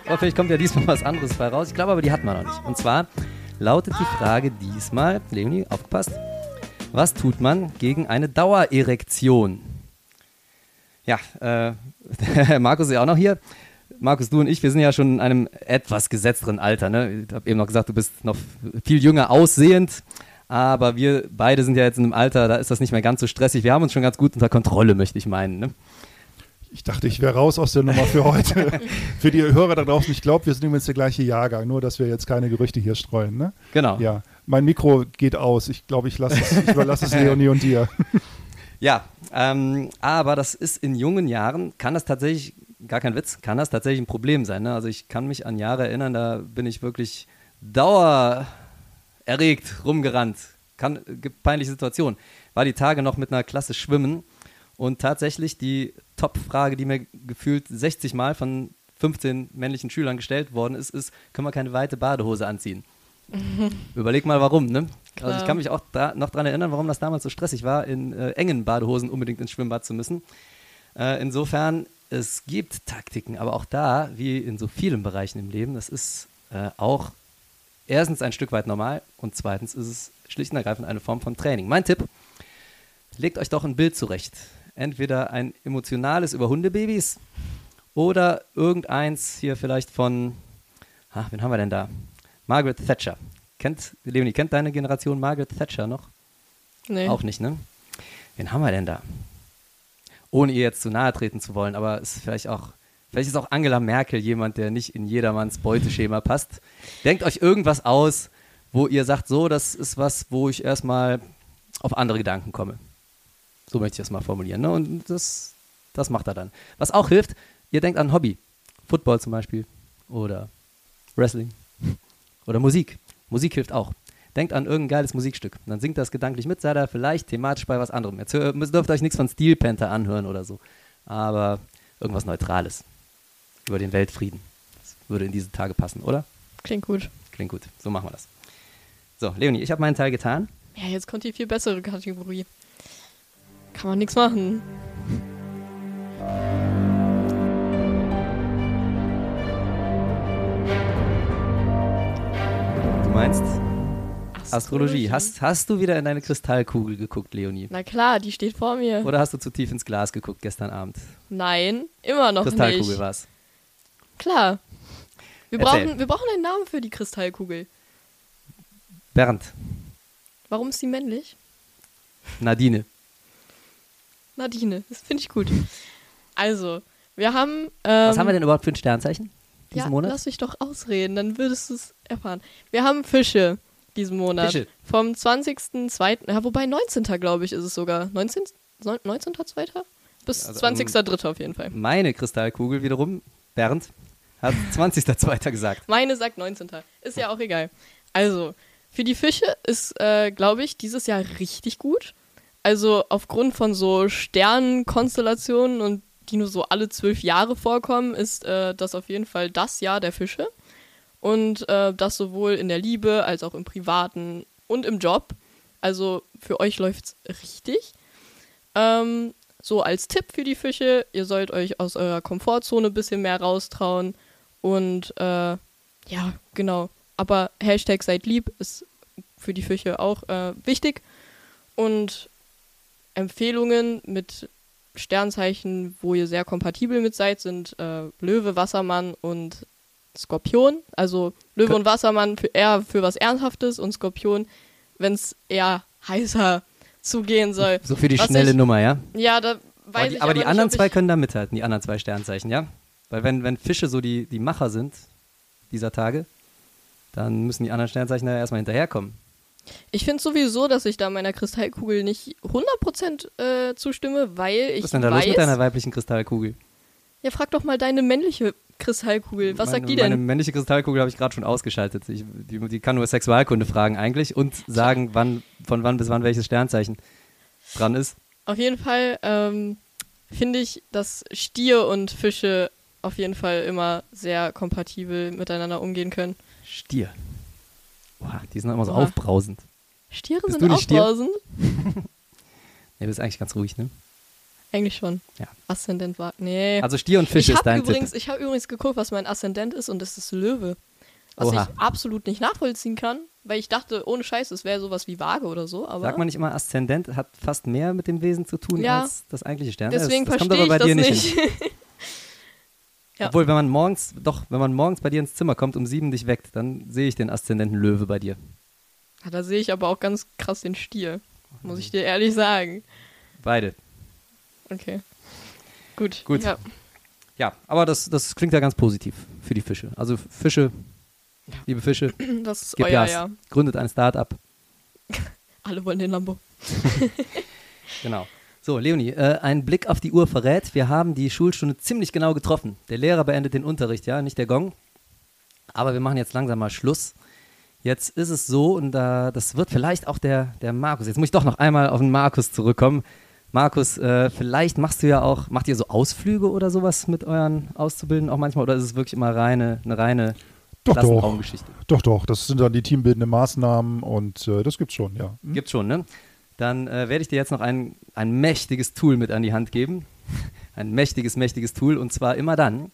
Aber vielleicht kommt ja diesmal was anderes bei raus. Ich glaube aber, die hat man noch nicht. Und zwar lautet die Frage diesmal, Leonie, aufgepasst, was tut man gegen eine Dauererektion? Ja, äh, Markus ist ja auch noch hier. Markus, du und ich, wir sind ja schon in einem etwas gesetzteren Alter. Ne? Ich habe eben noch gesagt, du bist noch viel jünger aussehend. Aber wir beide sind ja jetzt in einem Alter, da ist das nicht mehr ganz so stressig. Wir haben uns schon ganz gut unter Kontrolle, möchte ich meinen. Ne? Ich dachte, ich wäre raus aus der Nummer für heute. für die Hörer da draußen, ich glaube, wir sind übrigens der gleiche Jahrgang, nur dass wir jetzt keine Gerüchte hier streuen. Ne? Genau. Ja, mein Mikro geht aus. Ich glaube, ich, ich überlasse es Leonie und dir. Ja, ähm, aber das ist in jungen Jahren, kann das tatsächlich gar kein Witz, kann das tatsächlich ein Problem sein. Ne? Also ich kann mich an Jahre erinnern, da bin ich wirklich dauererregt rumgerannt. Kann, gibt peinliche Situationen. War die Tage noch mit einer Klasse schwimmen und tatsächlich die Top-Frage, die mir gefühlt 60 Mal von 15 männlichen Schülern gestellt worden ist, ist, können wir keine weite Badehose anziehen? Überleg mal warum, ne? Also ich kann mich auch da noch daran erinnern, warum das damals so stressig war, in äh, engen Badehosen unbedingt ins Schwimmbad zu müssen. Äh, insofern es gibt Taktiken, aber auch da, wie in so vielen Bereichen im Leben, das ist äh, auch erstens ein Stück weit normal und zweitens ist es schlicht und ergreifend eine Form von Training. Mein Tipp, legt euch doch ein Bild zurecht. Entweder ein emotionales über Hundebabys oder irgendeins hier vielleicht von, ach, wen haben wir denn da? Margaret Thatcher. Kennt, Leonie, kennt deine Generation Margaret Thatcher noch? Nee. Auch nicht, ne? Wen haben wir denn da? Ohne ihr jetzt zu nahe treten zu wollen, aber ist vielleicht auch, vielleicht ist auch Angela Merkel jemand, der nicht in jedermanns Beuteschema passt. Denkt euch irgendwas aus, wo ihr sagt, so, das ist was, wo ich erstmal auf andere Gedanken komme. So möchte ich das mal formulieren. Ne? Und das, das macht er dann. Was auch hilft, ihr denkt an Hobby. Football zum Beispiel. Oder Wrestling. Oder Musik. Musik hilft auch denkt an irgendein geiles Musikstück. Und dann singt das gedanklich mit, seid ihr vielleicht thematisch bei was anderem. Jetzt dürft ihr euch nichts von Steel Panther anhören oder so. Aber irgendwas Neutrales. Über den Weltfrieden. Das würde in diese Tage passen, oder? Klingt gut. Klingt gut. So machen wir das. So, Leonie, ich habe meinen Teil getan. Ja, jetzt kommt die viel bessere Kategorie. Kann man nichts machen. Du meinst, Astrologie. Hast, hast du wieder in deine Kristallkugel geguckt, Leonie? Na klar, die steht vor mir. Oder hast du zu tief ins Glas geguckt gestern Abend? Nein, immer noch Kristallkugel nicht. Kristallkugel war's. Klar. Wir brauchen, wir brauchen einen Namen für die Kristallkugel. Bernd. Warum ist sie männlich? Nadine. Nadine, das finde ich gut. Also, wir haben. Ähm, Was haben wir denn überhaupt für ein Sternzeichen diesen ja, Monat? lass mich doch ausreden, dann würdest du es erfahren. Wir haben Fische diesen Monat. Fische. Vom 20.02., ja, wobei 19. glaube ich ist es sogar. 19. 19.02. Bis Also, 20.03. auf jeden Fall. Meine Kristallkugel wiederum, Bernd, hat 20.02. gesagt. Meine sagt 19. Ist ja auch egal. Also, für die Fische ist, äh, glaube ich, dieses Jahr richtig gut. Also aufgrund von so Sternenkonstellationen und die nur so alle zwölf Jahre vorkommen, ist äh, das auf jeden Fall das Jahr der Fische. Und äh, das sowohl in der Liebe als auch im Privaten und im Job. Also für euch läuft's richtig. Ähm, so als Tipp für die Fische, ihr sollt euch aus eurer Komfortzone ein bisschen mehr raustrauen. Und äh, ja, genau. Aber Hashtag seid lieb ist für die Fische auch äh, wichtig. Und Empfehlungen mit Sternzeichen, wo ihr sehr kompatibel mit seid, sind äh, Löwe, Wassermann und Skorpion. Also Löwe und Wassermann für eher für was Ernsthaftes und Skorpion, wenn es eher heißer zugehen soll. So für die Was schnelle ich- Nummer, ja? Ja, da Aber weiß die, ich aber die nicht, anderen zwei können da mithalten, die anderen zwei Sternzeichen, ja? Weil wenn, wenn Fische so die, die Macher sind dieser Tage, dann müssen die anderen Sternzeichen da erstmal hinterherkommen. Ich finde sowieso, dass ich da meiner Kristallkugel nicht 100% äh, zustimme, weil ich Was ist denn da weiß... los mit deiner weiblichen Kristallkugel? ja, frag doch mal deine männliche Kristallkugel. Was meine, sagt die Meine denn? männliche Kristallkugel habe ich gerade schon ausgeschaltet. Ich, die, die kann nur Sexualkunde fragen eigentlich und sagen, wann, von wann bis wann welches Sternzeichen dran ist. Auf jeden Fall ähm, finde ich, dass Stier und Fische auf jeden Fall immer sehr kompatibel miteinander umgehen können. Stier. Boah, die sind immer so Oha. aufbrausend. Stiere Bist sind Stier? aufbrausend. Nee, du bist eigentlich ganz ruhig, ne? Eigentlich schon. Ja. Aszendent war. Nee. Also Stier und Fische ich ist habe dein übrigens, Tipp. ich habe übrigens geguckt, was mein Aszendent ist und das ist Löwe. Was Oha. ich absolut nicht nachvollziehen kann, weil ich dachte, ohne Scheiß, es wäre sowas wie Vage oder so. Aber Sagt man nicht immer, Aszendent hat fast mehr mit dem Wesen zu tun Ja. als das eigentliche Stern. deswegen das, das kommt aber bei das dir nicht. nicht. Ja. Obwohl, wenn man morgens, doch, wenn man morgens bei dir ins Zimmer kommt, um sieben dich weckt, dann sehe ich den Aszendenten Löwe bei dir. Ja, da sehe ich aber auch ganz krass den Stier. Muss ich dir ehrlich sagen. Beide. Okay. Gut. Gut. Ja. Ja, aber das, das klingt ja ganz positiv für die Fische. Also Fische, liebe Fische, Das ist euer Gas, Jahr. gründet ein Start-up. Alle wollen den Lambo. Genau. So, Leonie, äh, ein Blick auf die Uhr verrät, wir haben die Schulstunde ziemlich genau getroffen. Der Lehrer beendet den Unterricht, ja, nicht der Gong. Aber wir machen jetzt langsam mal Schluss. Jetzt ist es so, und da, das wird vielleicht auch der, der Markus. Jetzt muss ich doch noch einmal auf den Markus zurückkommen. Markus, äh, vielleicht machst du ja auch, macht ihr so Ausflüge oder sowas mit euren Auszubildenden auch manchmal? Oder ist es wirklich immer reine, eine reine Doch, doch. Doch, doch. Das sind dann die teambildenden Maßnahmen und äh, das gibt's schon, ja. Hm? Gibt's schon, ne? Dann äh, werde ich dir jetzt noch ein, ein mächtiges Tool mit an die Hand geben. Ein mächtiges, mächtiges Tool. Und zwar immer dann,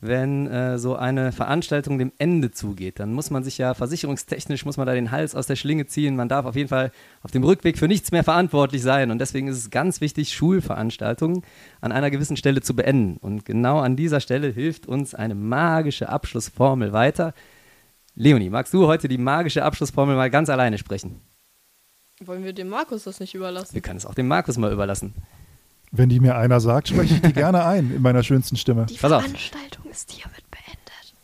wenn äh, so eine Veranstaltung dem Ende zugeht. Dann muss man sich ja versicherungstechnisch, muss man da den Hals aus der Schlinge ziehen. Man darf auf jeden Fall auf dem Rückweg für nichts mehr verantwortlich sein. Und deswegen ist es ganz wichtig, Schulveranstaltungen an einer gewissen Stelle zu beenden. Und genau an dieser Stelle hilft uns eine magische Abschlussformel weiter. Leonie, magst du heute die magische Abschlussformel mal ganz alleine sprechen? Wollen wir dem Markus das nicht überlassen? Wir können es auch dem Markus mal überlassen. Wenn die mir einer sagt, spreche ich die gerne ein in meiner schönsten Stimme. Die Pass auf. Veranstaltung ist hiermit beendet.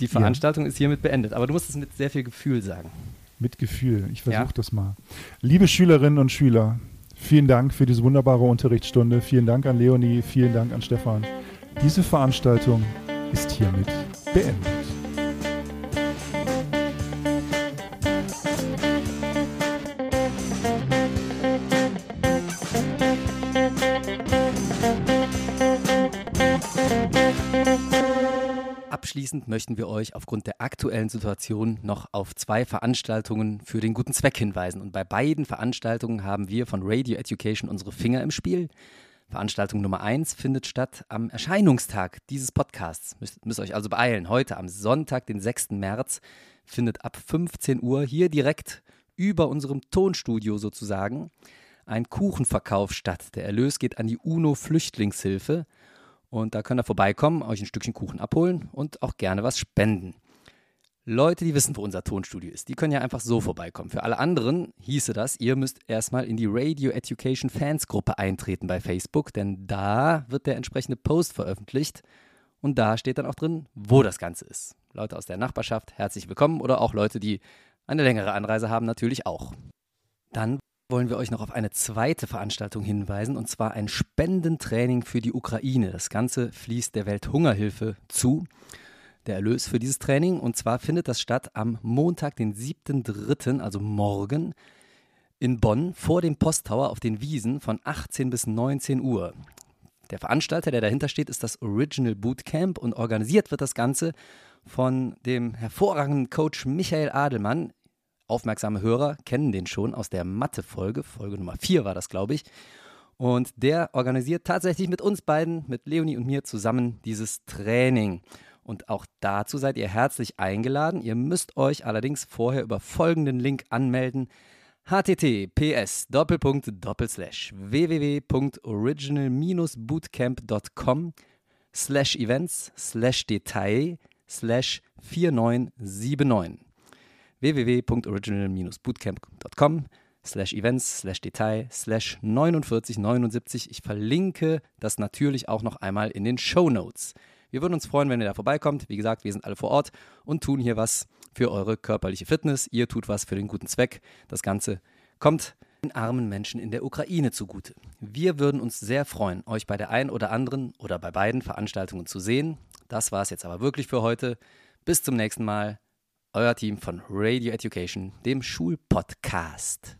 Die Veranstaltung ist hiermit beendet, aber du musst es mit sehr viel Gefühl sagen. Mit Gefühl. Ich versuche Ja. das mal. Liebe Schülerinnen und Schüler, vielen Dank für diese wunderbare Unterrichtsstunde. Vielen Dank an Leonie, vielen Dank an Stefan. Diese Veranstaltung ist hiermit beendet. Abschließend möchten wir euch aufgrund der aktuellen Situation noch auf zwei Veranstaltungen für den guten Zweck hinweisen. Und bei beiden Veranstaltungen haben wir von Radio Education unsere Finger im Spiel. Veranstaltung Nummer eins findet statt am Erscheinungstag dieses Podcasts. Müsst, müsst euch also beeilen. Heute am Sonntag, den 6. März, findet ab 15 Uhr hier direkt über unserem Tonstudio sozusagen ein Kuchenverkauf statt. Der Erlös geht an die UNO Flüchtlingshilfe. Und da könnt ihr vorbeikommen, euch ein Stückchen Kuchen abholen und auch gerne was spenden. Leute, die wissen, wo unser Tonstudio ist, die können ja einfach so vorbeikommen. Für alle anderen hieße das, ihr müsst erstmal in die Radio Education Fans Gruppe eintreten bei Facebook, denn da wird der entsprechende Post veröffentlicht und da steht dann auch drin, wo das Ganze ist. Leute aus der Nachbarschaft, herzlich willkommen oder auch Leute, die eine längere Anreise haben, natürlich auch. Dann wollen wir euch noch auf eine zweite Veranstaltung hinweisen, und zwar ein Spendentraining für die Ukraine. Das Ganze fließt der Welthungerhilfe zu der Erlös für dieses Training. Und zwar findet das statt am Montag, den 7.3., also morgen, in Bonn vor dem Posttower auf den Wiesen von 18 bis 19 Uhr. Der Veranstalter, der dahinter steht, ist das Original Bootcamp und organisiert wird das Ganze von dem hervorragenden Coach Michael Adelmann. Aufmerksame Hörer kennen den schon aus der Mathe-Folge, Folge Nummer 4 war das, glaube ich. Und der organisiert tatsächlich mit uns beiden, mit Leonie und mir zusammen dieses Training. Und auch dazu seid ihr herzlich eingeladen. Ihr müsst euch allerdings vorher über folgenden Link anmelden https www.original-bootcamp.com slash events slash detail slash 4979 www.original-bootcamp.com slash events slash detail slash 4979 ich verlinke das natürlich auch noch einmal in den Show Notes. Wir würden uns freuen, wenn ihr da vorbeikommt. Wie gesagt, wir sind alle vor Ort und tun hier was für eure körperliche Fitness. Ihr tut was für den guten Zweck. Das Ganze kommt den armen Menschen in der Ukraine zugute. Wir würden uns sehr freuen, euch bei der einen oder anderen oder bei beiden Veranstaltungen zu sehen. Das war es jetzt aber wirklich für heute. Bis zum nächsten Mal. Euer Team von Radio Education, dem Schulpodcast.